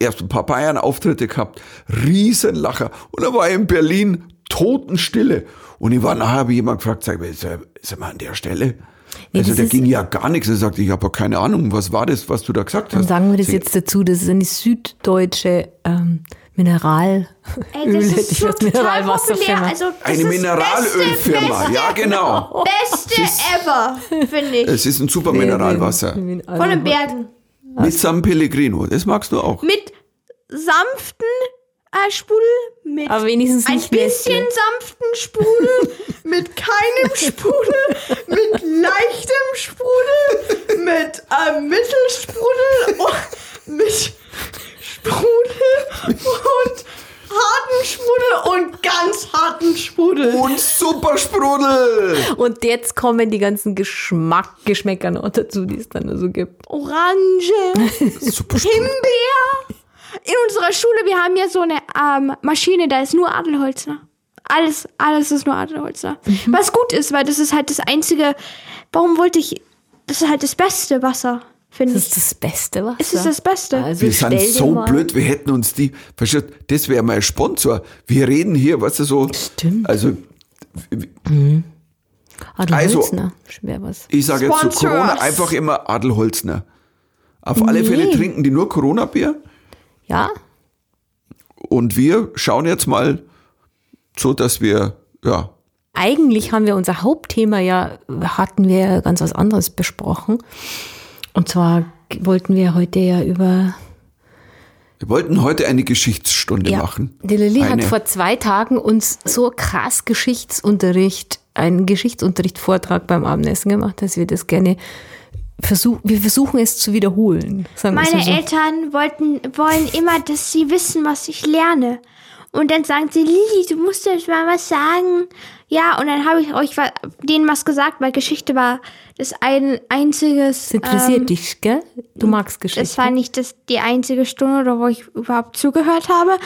Erst ein paar Bayern-Auftritte gehabt, Riesenlacher. Und da war ich in Berlin Totenstille. Und ich war nachher, habe jemand gefragt, sag, ist er, ist er mal an der Stelle? Nee, also da ist- ging ja gar nichts. Er sagte, ich habe keine Ahnung, was war das, was du da gesagt Dann hast? sagen wir das ich, jetzt dazu, das ist eine süddeutsche ähm, Mineral. Ey, das ist ich so populär. Also, das Eine ist Mineralölfirma, Beste, ja genau. Beste, beste ever, finde ich. Es ist ein super Mineralwasser. Von den Bergen. Mit San Pellegrino, das magst du auch. Mit sanften äh, Sprudel, mit Aber wenigstens ein bisschen Nestle. sanften Sprudel, mit keinem Sprudel, mit leichtem Sprudel, mit äh, Mittelsprudel und mit Sprudel und harten Sprudel und ganz harten Sprudel. Und super Sprudel! Und jetzt kommen die ganzen Geschmack, Geschmäcker noch dazu, die es dann so gibt. Orange, Super Sprudel. Himbeer. In unserer Schule, wir haben ja so eine ähm, Maschine, da ist nur Adelholzner. Alles, alles ist nur Adelholzner. Was gut ist, weil das ist halt das einzige. Warum wollte ich. Das ist halt das beste Wasser, finde Das ist das Beste Wasser. Es ist das Beste. Also Wir sind so mal- blöd, wir hätten uns die, verstehst, du, das wäre mein Sponsor. Wir reden hier, weißt du, so. Stimmt. Also, Adel Also- Holzner, schwer was. ich sage jetzt zu Sponsor Corona us. einfach immer Adelholzner. Auf alle Fälle Nee. trinken die nur Corona-Bier Ja, und wir schauen jetzt mal so, dass wir, ja, eigentlich haben wir unser Hauptthema ja, hatten wir ja ganz was anderes besprochen. Und zwar wollten wir heute ja über wir wollten heute eine Geschichtsstunde Ja, machen. Die Lilly hat Eine. vor zwei Tagen uns so krass Geschichtsunterricht, einen Geschichtsunterricht-Vortrag beim Abendessen gemacht, dass wir das gerne versuchen, wir versuchen es zu wiederholen. Meine so. Eltern wollten, wollen immer, dass sie wissen, was ich lerne. Und dann sagen sie, Lili, du musst jetzt mal was sagen. Ja, und dann habe ich euch denen was gesagt, weil Geschichte war das ein einziges. Das interessiert ähm, dich, gell? Du magst Geschichte. Das war nicht das, die einzige Stunde, wo ich überhaupt zugehört habe.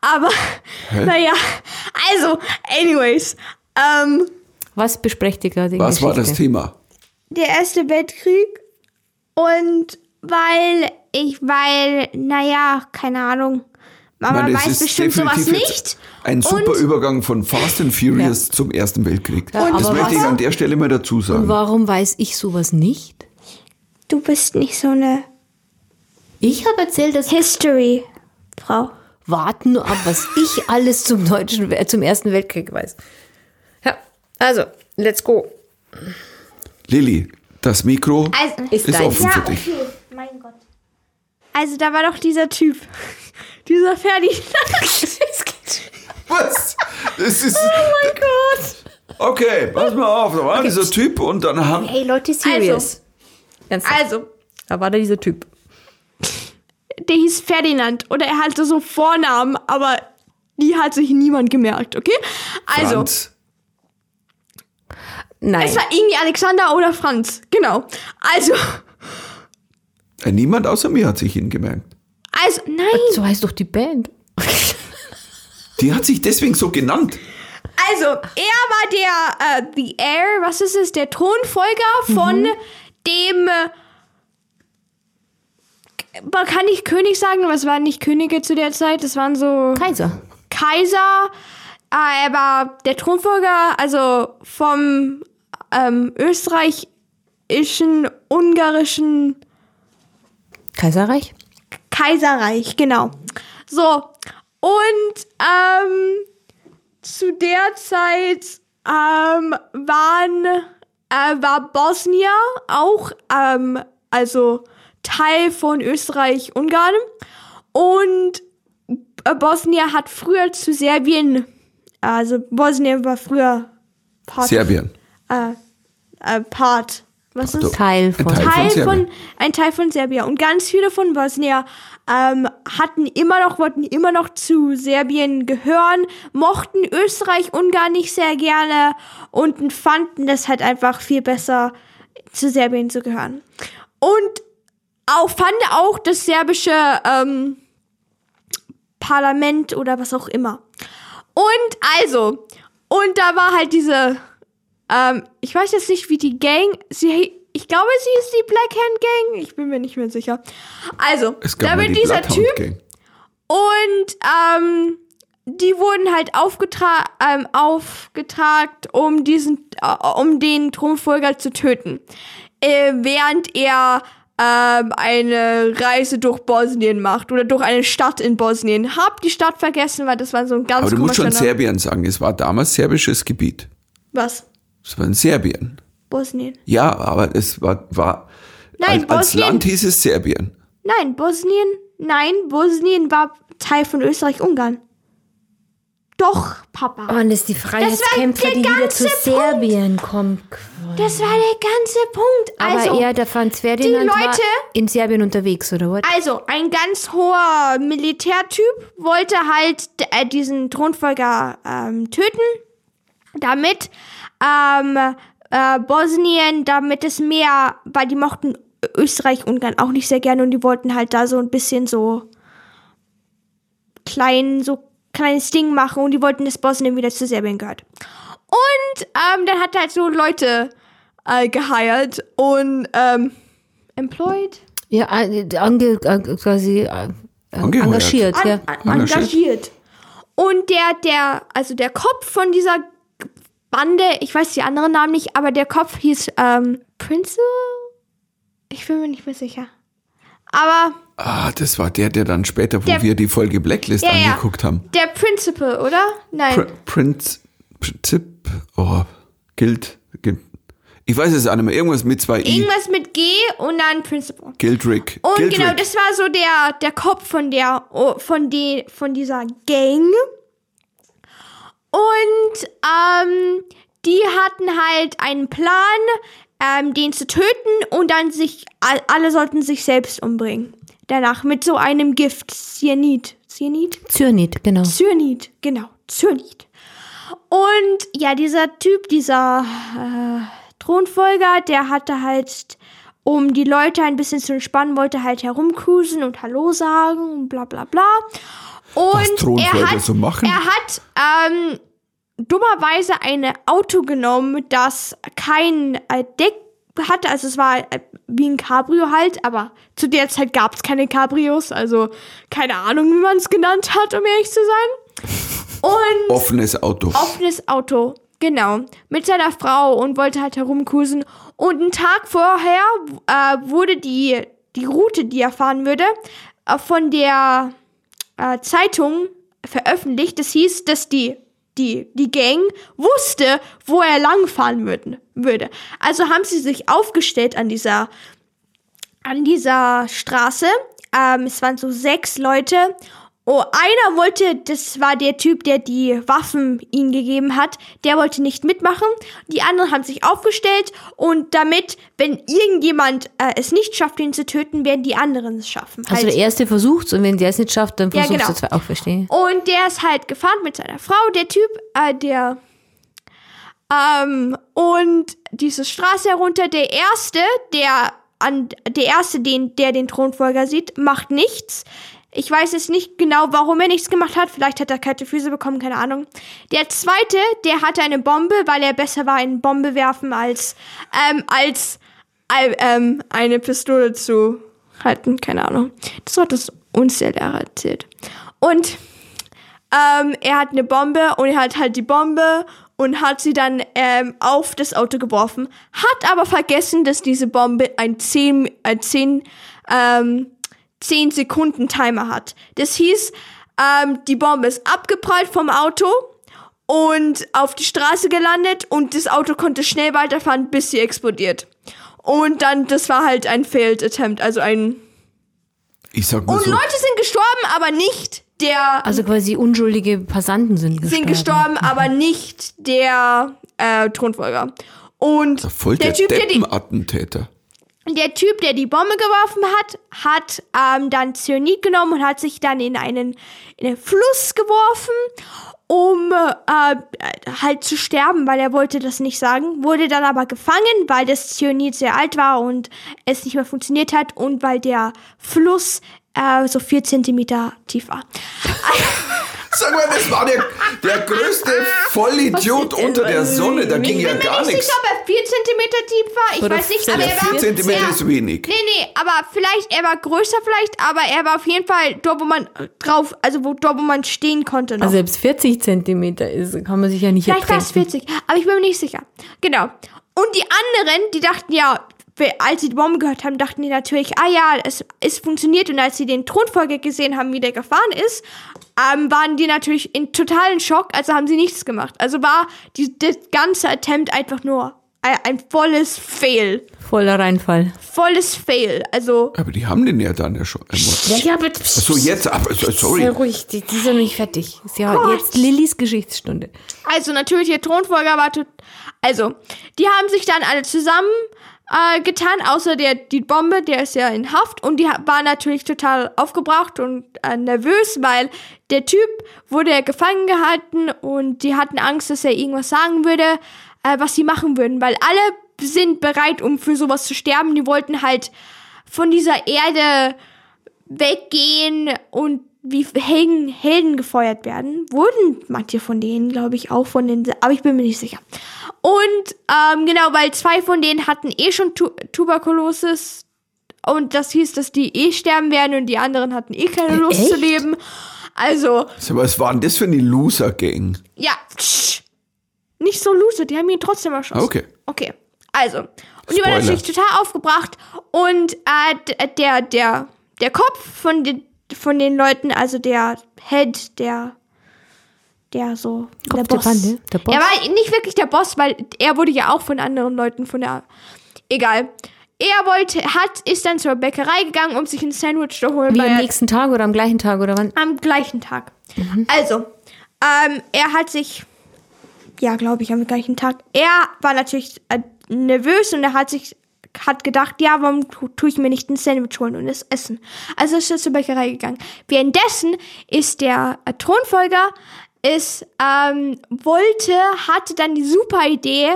Aber, naja, also, anyways. Ähm, was besprecht ihr gerade Was war das Geschichte? Thema? der Erste Weltkrieg. Und weil ich, weil, naja, keine Ahnung. Mama meine, weiß bestimmt sowas nicht. Ein super Und- Übergang von Fast and Furious zum Ersten Weltkrieg. Ja, das möchte ich an der Stelle mal dazu Und sagen. warum weiß ich sowas nicht? Du bist nicht so eine Ich habe erzählt, dass History-Frau. warten nur ab, was ich alles zum deutschen, äh, zum Ersten Weltkrieg weiß. Ja, also, let's go. Lilly, das Mikro Also, Ist ist offen ja, für dich. okay. Mein Gott. Also, da war doch dieser Typ. Dieser Ferdi. Was? Das ist. oh mein Gott. Okay, pass mal auf, da war dieser Typ und dann haben. Hey Leute, serious. Ernsthaft. Also, Da war da dieser Typ. der hieß Ferdinand. Oder er hatte so Vornamen, aber die hat sich niemand gemerkt, okay? Also, Franz. Nein. es war irgendwie Alexander oder Franz. Genau. Also, Äh, niemand außer mir hat sich ihn gemerkt. also, nein. so heißt doch die Band. Die hat sich deswegen so genannt. Also, er war der, äh, The Heir, was ist es, der Thronfolger von dem, äh, man kann nicht König sagen, aber es waren nicht Könige zu der Zeit, das waren so Kaiser. Kaiser. Äh, er war der Thronfolger, also vom ähm, österreichischen, ungarischen Kaiserreich? Kaiserreich, genau. So, und ähm, zu der Zeit ähm, waren, äh, war Bosnien auch, ähm, also Teil von Österreich-Ungarn. Und äh, Bosnien hat früher zu Serbien, also Bosnien war früher Part, Serbien. äh, äh, Part, was ist Teil von. Teil. Teil von von, Serbien. ein Teil von Serbien. Und ganz viele von Bosnien ähm, hatten immer noch, wollten immer noch zu Serbien gehören, mochten Österreich, Ungarn nicht sehr gerne und fanden das halt einfach viel besser, zu Serbien zu gehören. Und auch, fand auch das serbische ähm, Parlament oder was auch immer. Und also, und da war halt diese, ähm, ich weiß jetzt nicht, wie die Gang, sie, ich glaube, sie ist die Black Hand Gang, ich bin mir nicht mehr sicher. Also, da wird die dieser Typ Gang. und ähm, die wurden halt aufgetra ähm, aufgetragt, um diesen, äh, um den Thronfolger zu töten. Äh, während er ähm, eine Reise durch Bosnien macht oder durch eine Stadt in Bosnien. Hab die Stadt vergessen, weil das war so ein ganz Aber du musst schon. Serbien sagen. Es war damals serbisches Gebiet. Was? Es war in Serbien. Bosnien. Ja, aber es war, war Nein, als, als Bosnien- Land hieß es Serbien. Nein, Bosnien. Nein, Bosnien war Teil von Österreich-Ungarn. Doch, Papa. Oh, und das ist die Freiheitskämpfer, die wieder zu ganze Punkt. Serbien kommen. Das war der ganze Punkt. Aber Also, er, der Franz Ferdinand, war Leute- in Serbien unterwegs, oder was? Also, ein ganz hoher Militärtyp wollte halt äh, diesen Thronfolger ähm, töten, damit ähm, äh, Bosnien, damit es mehr, weil die mochten Österreich Ungarn auch nicht sehr gerne und die wollten halt da so ein bisschen so klein, so kleines Ding machen und die wollten, dass Bosnien wieder zu Serbien gehört. Und ähm, dann hat er halt so Leute äh, geheiert und ähm, employed. Ja, äh, ange, äh, quasi äh, engagiert, an, ja. an, engagiert. Und der, der, also der Kopf von dieser Bande, ich weiß die anderen Namen nicht, aber der Kopf hieß ähm, Prince? Ich bin mir nicht mehr sicher. Aber Ah, das war der, der dann später, wo Der- wir die Folge Blacklist Ja, ja. angeguckt haben. der Principal, oder? Nein. Pr Prinz, Prinzip, oh, gilt. Ich weiß es auch nicht mehr. Irgendwas mit zwei I. Irgendwas mit G und dann Principal. Gildrick. Und Gildrick. genau, das war so der, der Kopf von der, oh, von die, von dieser Gang. Und, ähm, die hatten halt einen Plan, ähm, den zu töten und dann sich, all- alle sollten sich selbst umbringen. Danach mit so einem Gift, Cyanid. Cyanid? Zyanid, genau. Cyanid, genau, Cyanid. Und ja, dieser Typ, dieser äh, Thronfolger, der hatte halt, um die Leute ein bisschen zu entspannen, wollte halt herumcruisen und Hallo sagen und bla bla bla. Und er hat, so er hat ähm, dummerweise ein Auto genommen, das kein äh, Deck hatte. Also es war äh, wie ein Cabrio halt, aber zu der Zeit gab es keine Cabrios. Also keine Ahnung, wie man es genannt hat, um ehrlich zu sein. Und Offenes Auto. offenes Auto, genau, mit seiner Frau und wollte halt herumcruisen. Und einen Tag vorher äh, wurde die, die Route, die er fahren würde, äh, von der äh, Zeitung veröffentlicht. Das hieß, dass die, die, die Gang wusste, wo er langfahren würden, würde. Also haben sie sich aufgestellt an dieser, an dieser Straße. Ähm, es waren so sechs Leute. Oh, einer wollte, das war der Typ, der die Waffen ihnen gegeben hat, der wollte nicht mitmachen. Die anderen haben sich aufgestellt und damit, wenn irgendjemand äh, es nicht schafft, ihn zu töten, werden die anderen es schaffen. Also Halt- der erste versucht's und wenn der es nicht schafft, dann Ja, versucht genau. der zwei auch, verstehe. Und der ist halt gefahren mit seiner Frau, der Typ, äh, der ähm, und diese Straße herunter, der erste, der an der erste, den, der den Thronfolger sieht, macht nichts. Ich weiß jetzt nicht genau, warum er nichts gemacht hat. Vielleicht hat er kalte Füße bekommen, keine Ahnung. Der zweite, der hatte eine Bombe, weil er besser war in Bombe werfen als ähm, als äh, ähm, eine Pistole zu halten, keine Ahnung. Das hat das uns der Lehrer erzählt. Und ähm, er hat eine Bombe und er hat halt die Bombe und hat sie dann ähm, auf das Auto geworfen, hat aber vergessen, dass diese Bombe ein 10, ein 10, ähm, 10 Sekunden Timer hat. Das hieß, ähm, die Bombe ist abgeprallt vom Auto und auf die Straße gelandet und das Auto konnte schnell weiterfahren, bis sie explodiert. Und dann, das war halt ein Failed Attempt, also ein... Ich sag mal Und so. Leute sind gestorben, aber nicht der Also quasi unschuldige Passanten sind gestorben. sind gestorben, aber nicht der äh, Thronfolger. Und Voll der, der Typ, der die, Deppenattentäter. Der Typ, der die Bombe geworfen hat, hat ähm, dann Cyanid genommen und hat sich dann in einen, in einen Fluss geworfen, um äh, halt zu sterben, weil er wollte das nicht sagen. Wurde dann aber gefangen, weil das Cyanid sehr alt war und es nicht mehr funktioniert hat und weil der Fluss äh, so vier Zentimeter tief war. Sag mal, das war der, der größte Vollidiot unter der Sonne. Da ging ja bin mir gar nicht nichts. sicher, ob er 4 cm tief war. Ich Oder weiß nicht, aber er war. 4 Zentimeter er, ist wenig. Nee, nee, aber vielleicht, er war größer vielleicht, aber er war auf jeden Fall dort, wo man drauf, also wo, dort, wo man stehen konnte noch. Also selbst 40 Zentimeter ist, kann man sich ja nicht vielleicht war es ertränken. 40, aber ich bin mir nicht sicher. Genau. Und die anderen, die dachten, ja, als sie die Bombe gehört haben, dachten die natürlich, ah ja, es, es funktioniert. Und als sie den Thronfolger gesehen haben, wie der gefahren ist, ähm, waren die natürlich in totalen Schock, also haben sie nichts gemacht. Also war die, das ganze Attempt einfach nur ein, ein volles Fail. Voller Reinfall. Volles Fail. Also, Aber die haben den ja dann ja schon. Ja, ja, aber So jetzt, aber so- sorry. Sehr ruhig, die, die noch nicht fertig. Ist ja jetzt Lillys Geschichtsstunde. Also natürlich, der Thronfolger war. Also, die haben sich dann alle zusammen äh, getan, außer der die Bombe, der ist ja in Haft und die war natürlich total aufgebracht und äh, nervös, weil der Typ wurde ja gefangen gehalten und die hatten Angst, dass er irgendwas sagen würde, äh, was sie machen würden, weil alle sind bereit, um für sowas zu sterben. Die wollten halt von dieser Erde weggehen und wie Helden, Helden gefeuert werden. Wurden manche von denen, glaube ich, auch von den, aber ich bin mir nicht sicher. Und ähm, genau, weil zwei von denen hatten eh schon tu Tuberkulosis und das hieß, dass die eh sterben werden und die anderen hatten eh keine Lust zu echt? leben. Also, Was war denn das für eine Loser-Gang? ja, tsch, nicht so loser, die haben ihn trotzdem erschossen. Okay. Okay, also. Und die waren Spoiler. natürlich total aufgebracht. Und äh, der, der, der Kopf von den, von den Leuten, also der Head, der, der so, Kopf der der Boss. Bande, der Boss. Er war nicht wirklich der Boss, weil er wurde ja auch von anderen Leuten von der, egal. Er wollte, hat, ist dann zur Bäckerei gegangen, um sich ein Sandwich zu holen. Wie am nächsten Tag oder am gleichen Tag oder wann? am gleichen Tag. Also, ähm, er hat sich, ja, glaube ich, am gleichen Tag. Er war natürlich äh, nervös und er hat sich, hat gedacht, ja, warum tu- tue ich mir nicht ein Sandwich holen und es essen? Also ist er zur Bäckerei gegangen. Währenddessen ist der äh, Thronfolger, ist, ähm, wollte, hatte dann die super Idee,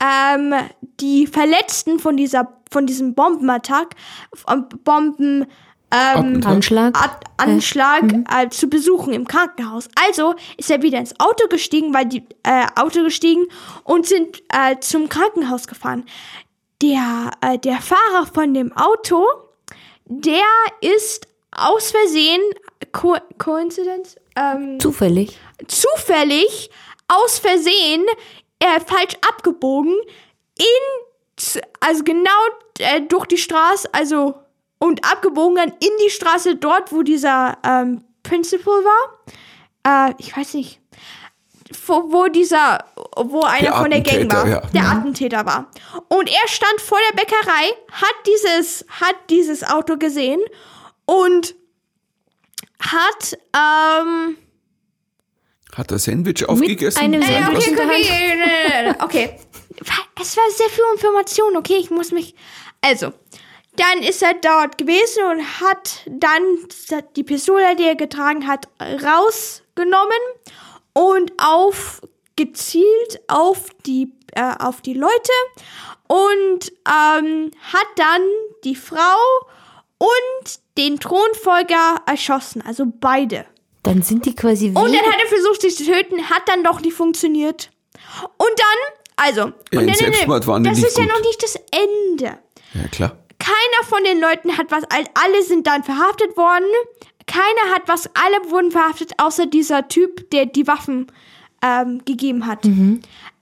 ähm, die Verletzten von dieser, von diesem Bombenattack, von Bomben, ähm, Anschlag? At Anschlag äh, zu besuchen im Krankenhaus. Also ist er wieder ins Auto gestiegen, weil die äh, Auto gestiegen und sind äh, zum Krankenhaus gefahren. Der äh, der Fahrer von dem Auto, der ist aus Versehen Co Coincidence? Ähm, Zufällig. zufällig aus Versehen äh, falsch abgebogen in also genau äh, durch die Straße also und abgebogen dann in die Straße dort wo dieser ähm, Principal war. Äh, ich weiß nicht wo, dieser wo einer von der Gang Attentäter, war ja. der Attentäter war und er stand vor der Bäckerei hat dieses hat dieses Auto gesehen und hat ähm, Hat er Sandwich aufgegessen? einem Sein Sandwich der okay, okay. Es war sehr viel Information, okay, ich muss mich. Also, dann ist er dort gewesen und hat dann die Pistole, die er getragen hat, rausgenommen und auf gezielt auf die äh, auf die Leute und ähm, hat dann die Frau und den Thronfolger erschossen, also beide. Dann sind die quasi wie. Und dann hat er versucht, sich zu töten, hat dann doch nicht funktioniert. Und dann, also, Ja, und dann, Selbstmord waren das ist ja gut. noch nicht das Ende. Ja, klar. Keiner von den Leuten hat was, all- alle sind dann verhaftet worden. Keiner hat was, alle wurden verhaftet, außer dieser Typ, der die Waffen ähm, gegeben hat.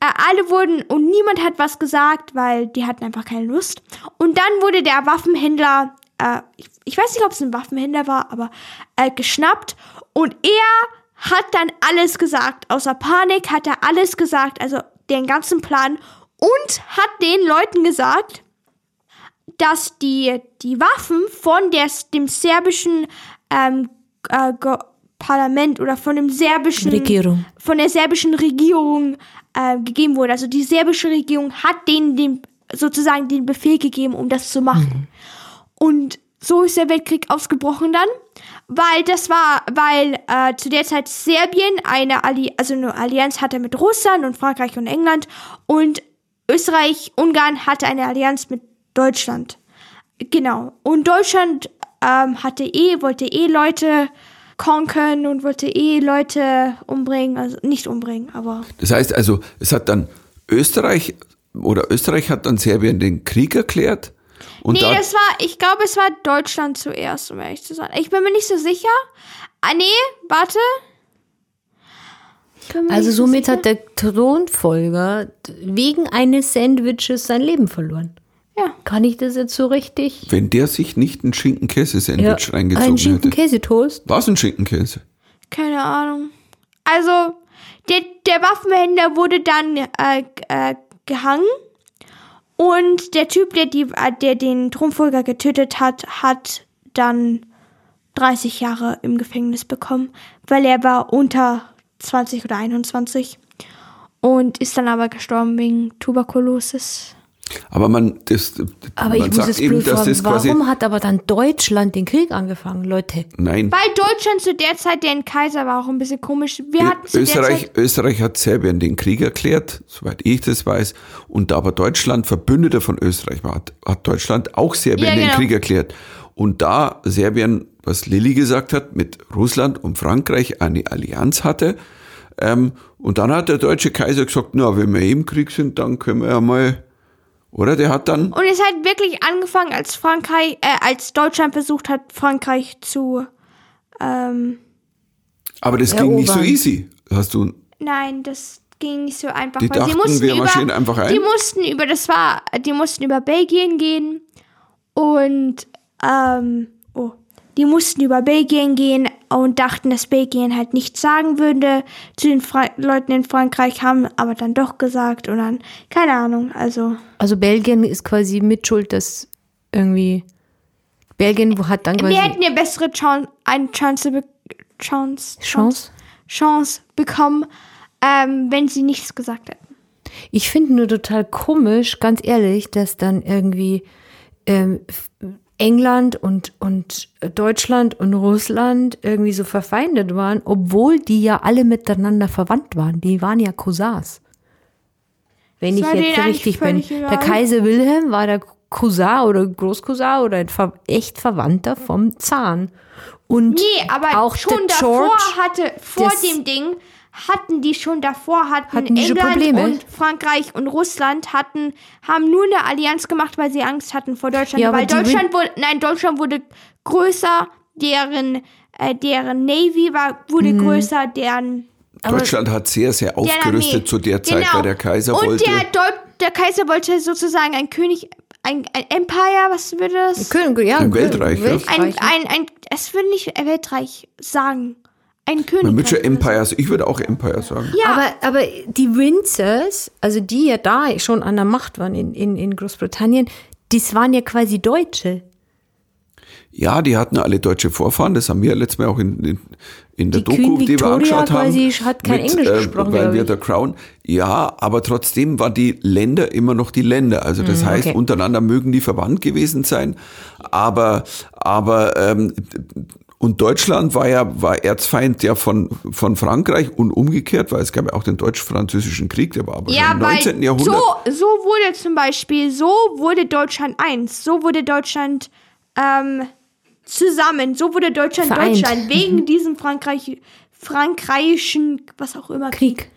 Äh, alle wurden, und niemand hat was gesagt, weil die hatten einfach keine Lust. Und dann wurde der Waffenhändler, äh, ich, ich weiß nicht, ob es ein Waffenhändler war, aber äh, geschnappt. Und er hat dann alles gesagt. Außer Panik hat er alles gesagt, also den ganzen Plan. Und hat den Leuten gesagt, dass die, die Waffen von der, dem serbischen ähm, äh, Parlament oder von dem serbischen Regierung. von der serbischen Regierung äh, gegeben wurde. Also die serbische Regierung hat denen den, sozusagen den Befehl gegeben, um das zu machen. Und so ist der Weltkrieg ausgebrochen dann, weil das war, weil äh, zu der Zeit Serbien eine, Alli also eine Allianz hatte mit Russland und Frankreich und England und Österreich, Ungarn hatte eine Allianz mit Deutschland. Genau. Und Deutschland ähm, hatte eh, wollte eh Leute conquern und wollte eh Leute umbringen, also nicht umbringen, aber Das heißt also, es hat dann Österreich oder Österreich hat dann Serbien den Krieg erklärt. Und nee, da, das war, ich glaube, es war Deutschland zuerst, um ehrlich zu sein. Ich bin mir nicht so sicher. Ah, nee, warte. Also somit sicher. hat der Thronfolger wegen eines Sandwiches sein Leben verloren. Ja. Kann ich das jetzt so richtig? Wenn der sich nicht ein Schinken-Käse-Sandwich ein reingezogen hätte. Schinken-Käsetoast. Was ein Schinkenkäse? Keine Ahnung. Also, der, der Waffenhändler wurde dann äh, äh, gehangen. Und der Typ, der, die, äh, der den Thronfolger getötet hat, hat dann 30 Jahre im Gefängnis bekommen, weil er war unter 20 oder 21 und ist dann aber gestorben wegen Tuberkulosis. Aber man, das, Aber man ich muss sagt eben, dass das quasi. warum hat aber dann Deutschland den Krieg angefangen, Leute? Nein, Weil Deutschland zu der Zeit, der ein Kaiser war, auch ein bisschen komisch. Wir hatten zu der Österreich, Zeit, Österreich hat Serbien den Krieg erklärt, soweit ich das weiß. Und da aber Deutschland Verbündeter von Österreich war, hat, hat Deutschland auch Serbien Ja, den genau. Krieg erklärt. Und da Serbien, was Lilly gesagt hat, mit Russland und Frankreich eine Allianz hatte, ähm, und dann hat der deutsche Kaiser gesagt, na, wenn wir im Krieg sind, dann können wir ja mal, oder? Der hat dann, und es hat wirklich angefangen, als Frankreich, äh, als Deutschland versucht hat, Frankreich zu, ähm, aber das ging nicht so Erobern. easy. Hast du, Nein, das ging nicht so einfach. Die dachten, mussten wir über, einfach ein? Die mussten über, das war, die mussten über Belgien gehen und, ähm, oh, die mussten über Belgien gehen und dachten, dass Belgien halt nichts sagen würde zu den Fra Leuten in Frankreich, haben aber dann doch gesagt und dann, keine Ahnung, also. Also Belgien ist quasi mitschuld, dass irgendwie Belgien wo hat dann quasi Wir hätten eine bessere Chance, eine Chance, Chance, Chance. Chance bekommen, ähm, wenn sie nichts gesagt hätten. Ich finde nur total komisch, ganz ehrlich, dass dann irgendwie ähm, England und, und Deutschland und Russland irgendwie so verfeindet waren, obwohl die ja alle miteinander verwandt waren. Die waren ja Cousins. Wenn Das ich jetzt richtig bin. völlig Der egal. Kaiser Wilhelm war der Cousin oder Großcousin oder ein echt Verwandter vom Zahn. Und Nee, aber auch schon der davor George, hatte, vor dem Ding, hatten die schon davor, hatten, Hatten England Probleme? und Frankreich und Russland hatten, haben nur eine Allianz gemacht, weil sie Angst hatten vor Deutschland. Ja, aber weil Deutschland wurde, nein, Deutschland wurde größer, deren, äh, deren Navy war, wurde Mhm. größer, deren Deutschland hat sehr, sehr aufgerüstet zu der Zeit, Genau. weil der Kaiser und wollte. der, Deu der Kaiser wollte sozusagen ein König, ein, ein Empire, was würde das? König, ja, Ein Weltreich, ja. Ein, Weltreich, ein, ein, es würde nicht Weltreich sagen. Ein König. Man wird schon Empire, also ich würde auch Empire sagen. Ja, Aber, aber die Windsors, also die ja da schon an der Macht waren in, in, in Großbritannien, das waren ja quasi Deutsche. Ja, die hatten alle deutsche Vorfahren, das haben wir letztes Mal auch in, in, in der Die Doku, Queen die wir Victoria angeschaut haben. quasi hat kein Englisch gesprochen, Weil glaub wir ich. der Crown. Ja, aber trotzdem waren die Länder immer noch die Länder. Also das heißt, Mm, okay. untereinander mögen die verwandt gewesen sein, aber, aber ähm, und Deutschland war ja war Erzfeind ja von von Frankreich und umgekehrt, weil es gab ja auch den deutsch-französischen Krieg, der war aber Ja, im 19. weil Jahrhundert. so, so wurde zum Beispiel, so wurde Deutschland eins. So wurde Deutschland ähm, zusammen. So wurde Deutschland Vereint. Deutschland wegen diesem Frankreich, frankreichischen, was auch immer. Krieg.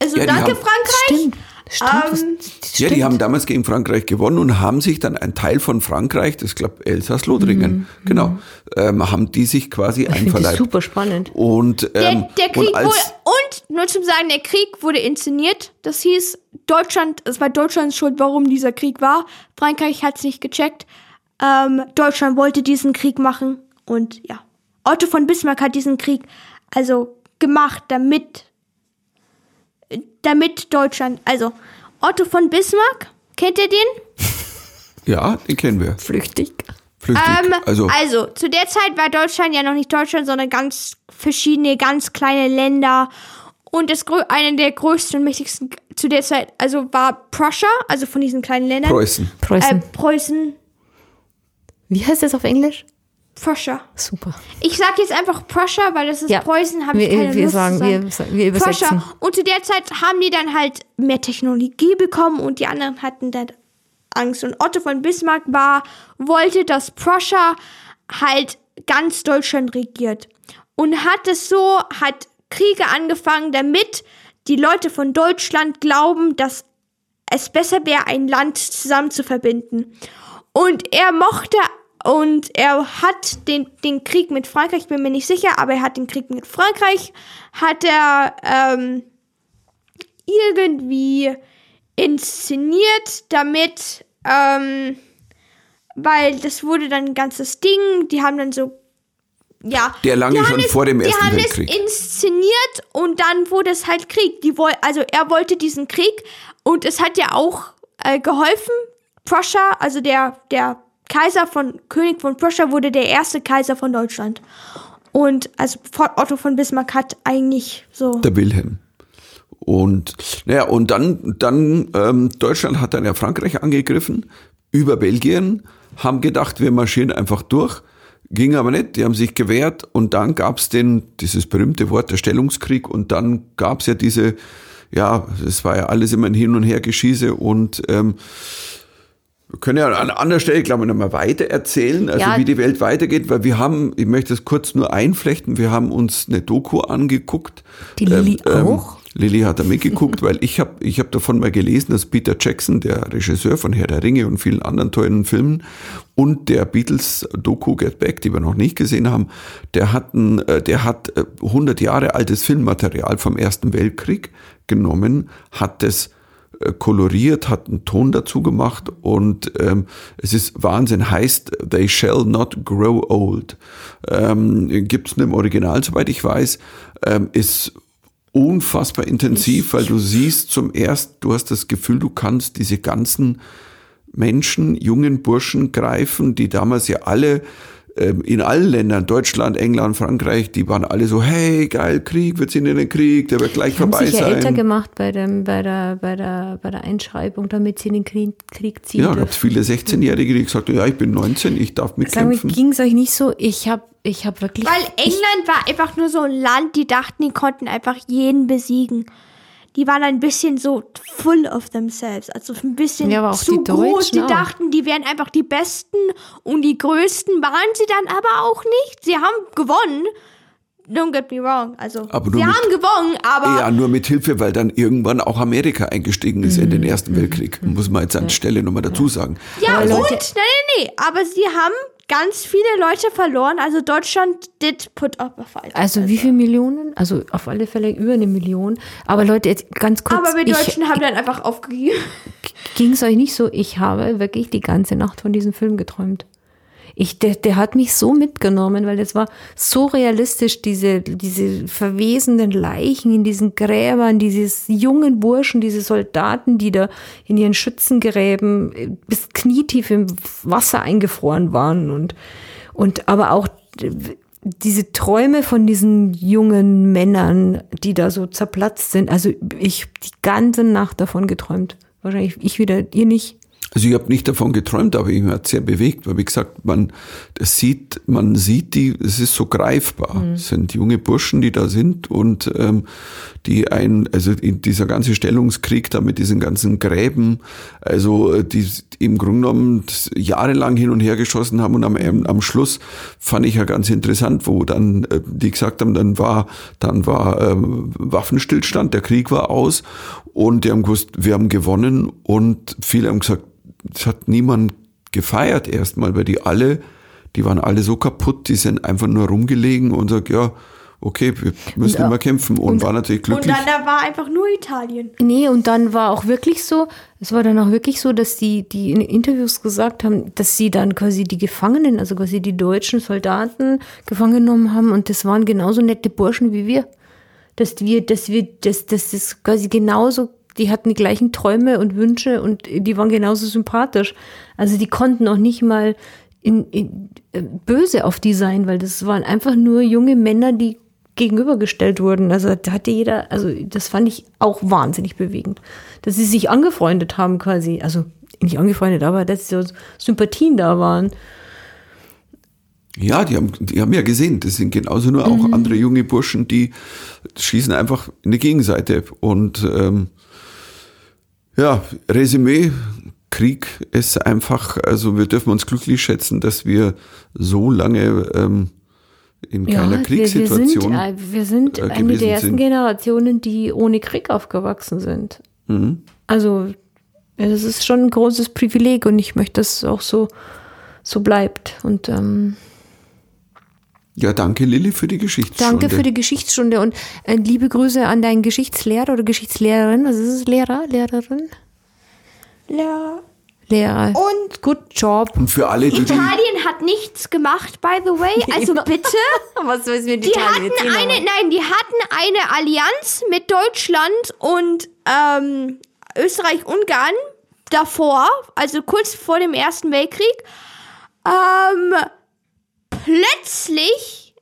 Also Ja, danke haben- Frankreich. Stimmt. Stimmt. das, Ähm, Ja, die haben damals gegen Frankreich gewonnen und haben sich dann ein Teil von Frankreich, das glaube Elsass-Lothringen, genau, ähm, haben die sich quasi Mhm. ich finde das einverleibt. super spannend. Und, Der, ähm, der Krieg und als, wurde, und nur zum Sagen, der Krieg wurde inszeniert. Das hieß, Deutschland, es war Deutschlands Schuld, warum dieser Krieg war. Frankreich hat es nicht gecheckt. Ähm, Deutschland wollte diesen Krieg machen. Und ja, Otto von Bismarck hat diesen Krieg also gemacht, damit, damit Deutschland, also Otto von Bismarck, kennt ihr den? ja, den kennen wir. Flüchtig. Flüchtig. Ähm, also, also, zu der Zeit war Deutschland ja noch nicht Deutschland, sondern ganz verschiedene, ganz kleine Länder. Und das eine der größten und mächtigsten zu der Zeit, also war Prussia, also von diesen kleinen Ländern. Preußen. Preußen. Äh, Preußen, Wie heißt das auf Englisch? Prussia. Super. Ich sag jetzt einfach Prussia, weil das ist Ja. Preußen, habe ich keine wir Lust sagen- zu sagen. wir wir übersetzen. Prussia. Und zu der Zeit haben die dann halt mehr Technologie bekommen und die anderen hatten dann Angst. Und Otto von Bismarck war, wollte, dass Prussia halt ganz Deutschland regiert. Und hat es so, hat Kriege angefangen, damit die Leute von Deutschland glauben, dass es besser wäre, ein Land zusammen zu verbinden. Und er mochte und er hat den, den Krieg mit Frankreich, ich bin mir nicht sicher, aber er hat den Krieg mit Frankreich, hat er ähm, irgendwie inszeniert, damit ähm, weil das wurde dann ein ganzes Ding. Die haben dann so, ja. Der lange die haben schon es- vor dem Die Ersten haben Weltkrieg. es inszeniert und dann wurde es halt Krieg. Die woll, also er wollte diesen Krieg und es hat ja auch äh, geholfen. Prussia, also der, der Kaiser von, König von Prussia wurde der erste Kaiser von Deutschland. Und also von Otto von Bismarck hat eigentlich so. Der Wilhelm. Und naja, und dann, dann ähm, Deutschland hat dann ja Frankreich angegriffen, über Belgien, haben gedacht, wir marschieren einfach durch. Ging aber nicht, die haben sich gewehrt und dann gab's den, dieses berühmte Wort der Stellungskrieg und dann gab's ja diese, ja, es war ja alles immer ein Hin- und Hergeschieße und ähm, wir können ja an anderer Stelle, glaube ich, nochmal weiter erzählen, also Ja. wie die Welt weitergeht, weil wir haben, ich möchte das kurz nur einflechten, wir haben uns eine Doku angeguckt. Die Lilly auch? Lilly hat da mitgeguckt, weil ich habe ich hab davon mal gelesen, dass Peter Jackson, der Regisseur von Herr der Ringe und vielen anderen tollen Filmen und der Beatles-Doku Get Back, die wir noch nicht gesehen haben, der hat, ein, äh, der hat äh, 100 Jahre altes Filmmaterial vom Ersten Weltkrieg genommen, hat das äh, koloriert, hat einen Ton dazu gemacht und ähm, es ist Wahnsinn, heißt They Shall Not Grow Old. Ähm, Gibt es im Original, soweit ich weiß, ähm, ist unfassbar intensiv, weil du siehst zum ersten, du hast das Gefühl, du kannst diese ganzen Menschen, jungen Burschen greifen, die damals ja alle in allen Ländern, Deutschland, England, Frankreich, die waren alle so, hey, geil, Krieg, wir ziehen in den Krieg, der wird gleich Die haben vorbei sich ja älter sein. gemacht bei, dem, bei, der, bei, der, bei der Einschreibung, damit sie in den Krieg, Krieg ziehen Ja, gab viele 16-Jährige, die gesagt haben, ja, ich bin 19, ich darf mitkämpfen. ging es euch nicht so? Ich habe ich hab wirklich. Weil England war einfach nur so ein Land, die dachten, die konnten einfach jeden besiegen. Die waren ein bisschen so full of themselves, also ein bisschen Ja, aber auch zu die groß. Deutschen Die auch. dachten, die wären einfach die Besten und die Größten waren sie dann aber auch nicht. Sie haben gewonnen. Don't get me wrong. Also, sie mit- haben gewonnen, aber Ja, nur mit Hilfe, weil dann irgendwann auch Amerika eingestiegen ist in den Mhm. Ersten Weltkrieg. Muss man jetzt an der Stelle nochmal dazu sagen. Ja, Aber und, nein, nein, nee, aber sie haben ganz viele Leute verloren. Also Deutschland did put up a fight. also wie viele Millionen? Also auf alle Fälle über eine Million. Aber Leute, jetzt ganz kurz. aber wir ich, Deutschen haben dann einfach aufgegeben. ging es euch nicht so? Ich habe wirklich die ganze Nacht von diesem Film geträumt. Ich, der, der hat mich so mitgenommen, weil das war so realistisch, diese, diese verwesenden Leichen in diesen Gräbern, dieses jungen Burschen, diese Soldaten, die da in ihren Schützengräben äh, bis knietief im Wasser eingefroren waren und, und aber auch diese Träume von diesen jungen Männern, die da so zerplatzt sind. Also ich die ganze Nacht davon geträumt. Wahrscheinlich ich wieder, ihr nicht. Also ich habe nicht davon geträumt, aber ich hat sehr bewegt, weil wie gesagt, man das sieht, man sieht die, es ist so greifbar. Es sind junge Burschen, die da sind und ähm, die ein, also in dieser ganze Stellungskrieg da mit diesen ganzen Gräben, also äh, die im Grunde genommen jahrelang hin und her geschossen haben und am, am Schluss fand ich ja ganz interessant, wo dann äh, die gesagt haben, dann war dann war ähm, Waffenstillstand, der Krieg war aus und die haben gewusst, wir haben gewonnen und viele haben gesagt, es hat niemand gefeiert erstmal, weil die alle, die waren alle so kaputt, die sind einfach nur rumgelegen und sagt, ja, okay, wir müssen Und, immer äh, kämpfen und, war natürlich Und glücklich. dann da war einfach nur Italien. Nee, und dann war auch wirklich so, es war dann auch wirklich so, dass die, die in Interviews gesagt haben, dass sie dann quasi die Gefangenen, also quasi die deutschen Soldaten gefangen genommen haben und das waren genauso nette Burschen wie wir. Dass wir, dass wir, dass, dass das quasi genauso, die hatten die gleichen Träume und Wünsche und die waren genauso sympathisch. Also die konnten auch nicht mal in, in, äh, böse auf die sein, weil das waren einfach nur junge Männer, die gegenübergestellt wurden. Also da hatte jeder, also das fand ich auch wahnsinnig bewegend, dass sie sich angefreundet haben quasi. Also nicht angefreundet, aber dass so Sympathien da waren. Ja, die haben, die haben ja gesehen, das sind genauso nur auch andere junge Burschen, die schießen einfach in die Gegenseite. Und ähm, ja, Resümee, Krieg ist einfach, also wir dürfen uns glücklich schätzen, dass wir so lange ähm, in keiner Kriegssituation. Wir, sind, wir sind äh, eine der ersten sind. Generationen, die ohne Krieg aufgewachsen sind. Mhm. Also ja, das ist schon ein großes Privileg und ich möchte, dass es auch so, so bleibt. Und ähm, Ja, danke Lilly für die Geschichtsstunde. Danke für die Geschichtsstunde und äh, liebe Grüße an deinen Geschichtslehrer oder Geschichtslehrerin. Was ist es? Lehrer? Lehrerin? Ja. Ja. Und Good Job. Und für alle, die, die Italien hat nichts gemacht, by the way. Also bitte. Was weiß mir die Die hatten eine, nein, die hatten eine Allianz mit Deutschland und ähm, Österreich-Ungarn davor, also kurz vor dem Ersten Weltkrieg. Ähm, plötzlich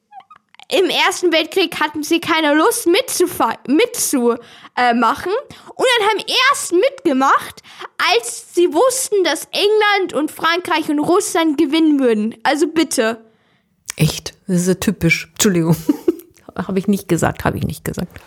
im Ersten Weltkrieg hatten sie keine Lust mitzumachen äh, machen. und dann haben erst mitgemacht, als sie wussten, dass England und Frankreich und Russland gewinnen würden. Also bitte. Echt? Das ist ja typisch. Entschuldigung. habe ich nicht gesagt, habe ich nicht gesagt.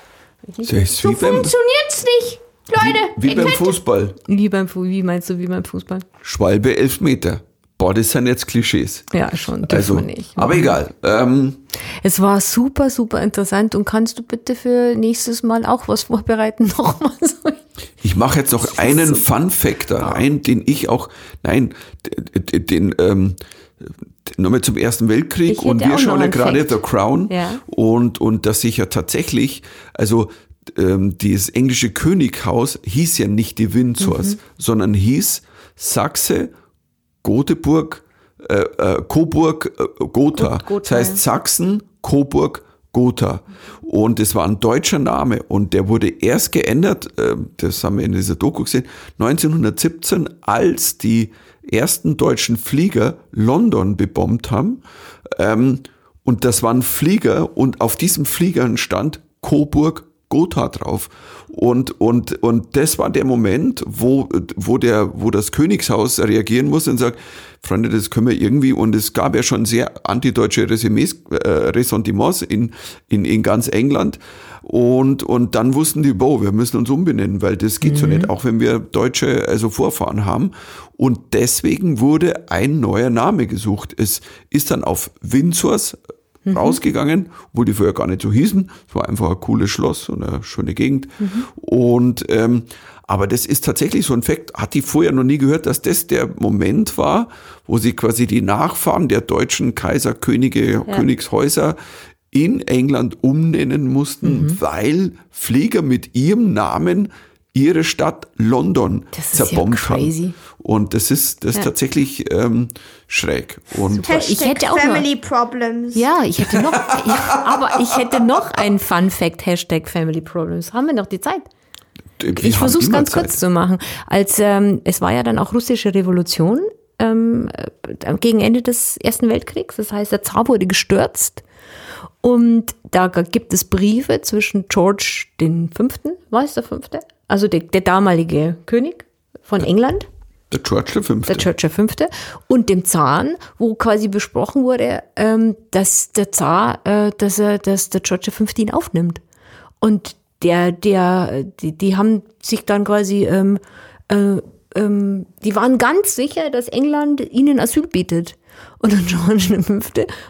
das ist So wie beim, funktioniert's nicht. Leute, wie ihr beim Fußball. Wie, beim, Fu- wie meinst du, wie beim Fußball? Schwalbe Elfmeter. Boah, das sind jetzt Klischees. Ja, schon. Also, nicht. aber egal. Ähm, Es war super, super interessant. Und kannst du bitte für nächstes Mal auch was vorbereiten? Nochmal so. Ich mache jetzt noch einen Fun Fact da rein, den ich auch, nein, d- d- den, ähm, nochmal zum Ersten Weltkrieg und wir schauen ja gerade. The Crown Ja. und, und dass sich ja tatsächlich, also ähm, dieses englische Könighaus hieß ja nicht die Windsors, Mhm. sondern hieß Sachse, Goteburg, äh, äh, Coburg, äh, Gotha. Gut- das heißt Sachsen, Coburg, Gotha. Und es war ein deutscher Name und der wurde erst geändert, äh, das haben wir in dieser Doku gesehen, 1917, als die ersten deutschen Flieger London bebombt haben. Ähm, und das waren Flieger und auf diesem Fliegern stand Coburg, Gotha drauf. Und, und, und das war der Moment, wo, wo, der, wo das Königshaus reagieren muss und sagt, Freunde, das können wir irgendwie, und es gab ja schon sehr antideutsche Resümees, äh, Ressentiments in, in, in ganz England. Und, und dann wussten die, boah, wir müssen uns umbenennen, weil das geht so nicht, auch wenn wir deutsche also Vorfahren haben. Und deswegen wurde ein neuer Name gesucht. Es ist dann auf Windsors rausgegangen, obwohl die vorher gar nicht so hießen. Es war einfach ein cooles Schloss und eine schöne Gegend. Und ähm, aber das ist tatsächlich so ein Fakt, hat die vorher noch nie gehört, dass das der Moment war, wo sie quasi die Nachfahren der deutschen Kaiser, Könige, Königshäuser in England umnennen mussten, weil Flieger mit ihrem Namen ihre Stadt London Das ist ja zerbombt crazy. haben. Und das ist, das ist tatsächlich ähm, schräg. Und Ich hätte auch Family Problems. Ja, ich hätte noch, ja, aber ich hätte noch einen Fun Fact, Hashtag Family Problems. Haben wir noch die Zeit? wir Ich versuche es ganz Zeit. kurz zu machen. Als ähm, es war ja dann auch russische Revolution ähm, äh, gegen Ende des Ersten Weltkriegs. Das heißt, der Zar wurde gestürzt. Und da gibt es Briefe zwischen George den Fünften, war es der Fünfte? Also der, der damalige König von England, Der George der Fünfte. der George der Fünfte, und dem Zahn, wo quasi besprochen wurde, ähm, dass der Zar, äh, dass er, dass der George der Fünfte ihn aufnimmt. Und der, der, die, die haben sich dann quasi, ähm, äh, ähm, die waren ganz sicher, dass England ihnen Asyl bietet. Und der George V.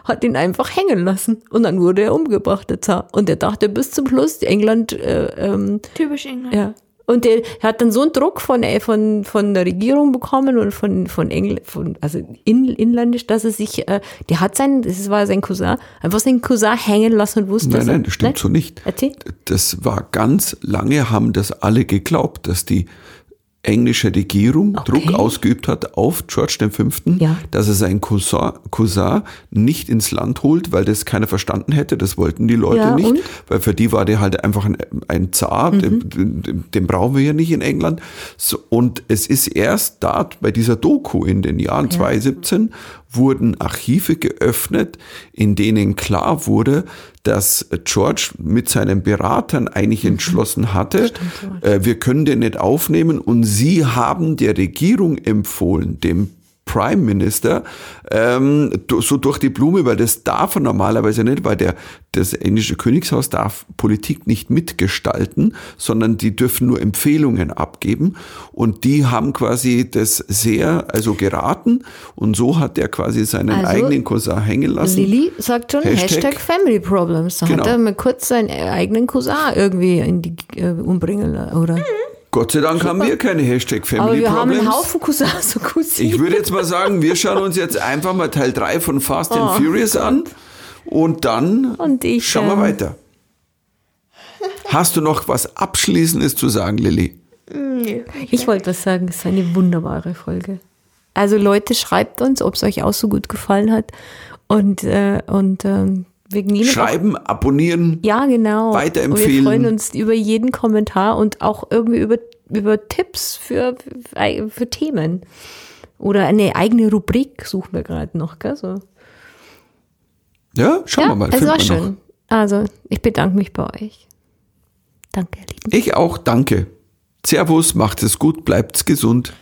hat ihn einfach hängen lassen. Und dann wurde er umgebracht, der Zar. Und er dachte bis zum Schluss, England, äh, ähm, Typisch England. ja. Und der hat dann so einen Druck von, äh, von, von der Regierung bekommen und von, von Engl von, also in, inländisch, dass er sich, äh, der hat sein, das war sein Cousin, einfach seinen Cousin hängen lassen und wusste, Nein, dass er- nein, das stimmt Nein? so nicht. Erzähl. Das war ganz lange, haben das alle geglaubt, dass die englische Regierung Okay. Druck ausgeübt hat auf George V., Ja. dass er seinen Cousin, Cousin nicht ins Land holt, weil das keiner verstanden hätte. Das wollten die Leute Ja, nicht, und? Mhm. weil für die war der halt einfach ein, ein Zar, den, den, den brauchen wir ja nicht in England. So, und es ist erst da bei dieser Doku in den Jahren 2017 wurden Archive geöffnet, in denen klar wurde, dass George mit seinen Beratern eigentlich Mhm. entschlossen hatte, äh, wir können den nicht aufnehmen und sie haben der Regierung empfohlen, dem Prime Minister, ähm, so durch die Blume, weil das darf er normalerweise nicht, weil der, das englische Königshaus darf Politik nicht mitgestalten, sondern die dürfen nur Empfehlungen abgeben. Und die haben quasi das sehr, also geraten. Und so hat er quasi seinen Also, eigenen Cousin hängen lassen. Lilly sagt schon Hashtag, Hashtag Family Problems. Da Genau. hat er mal kurz seinen eigenen Cousin irgendwie in die, äh, umbringen oder? Gott sei Dank haben wir keine Hashtag Family Aber wir haben Problems. einen Haufen Cousins und Cousinen. Ich würde jetzt mal sagen, wir schauen uns jetzt einfach mal Teil 3 von Fast and Oh Furious an und dann Und ich, schauen wir ähm, weiter. Hast du noch was Abschließendes zu sagen, Lilly? Ich wollte was sagen, es ist eine wunderbare Folge. Also Leute, schreibt uns, ob es euch auch so gut gefallen hat. Und, äh, und ähm, nehmen auch Schreiben, abonnieren. Ja, genau. Weiterempfehlen. Und wir freuen uns über jeden Kommentar und auch irgendwie über, über Tipps für, für, für Themen. Oder eine eigene Rubrik suchen wir gerade noch, gell? So. Ja, schauen ja, wir mal. es war schön. noch. Also, ich bedanke mich bei euch. Danke, ihr Lieben. Ich auch, danke. Servus, macht es gut, bleibt's gesund.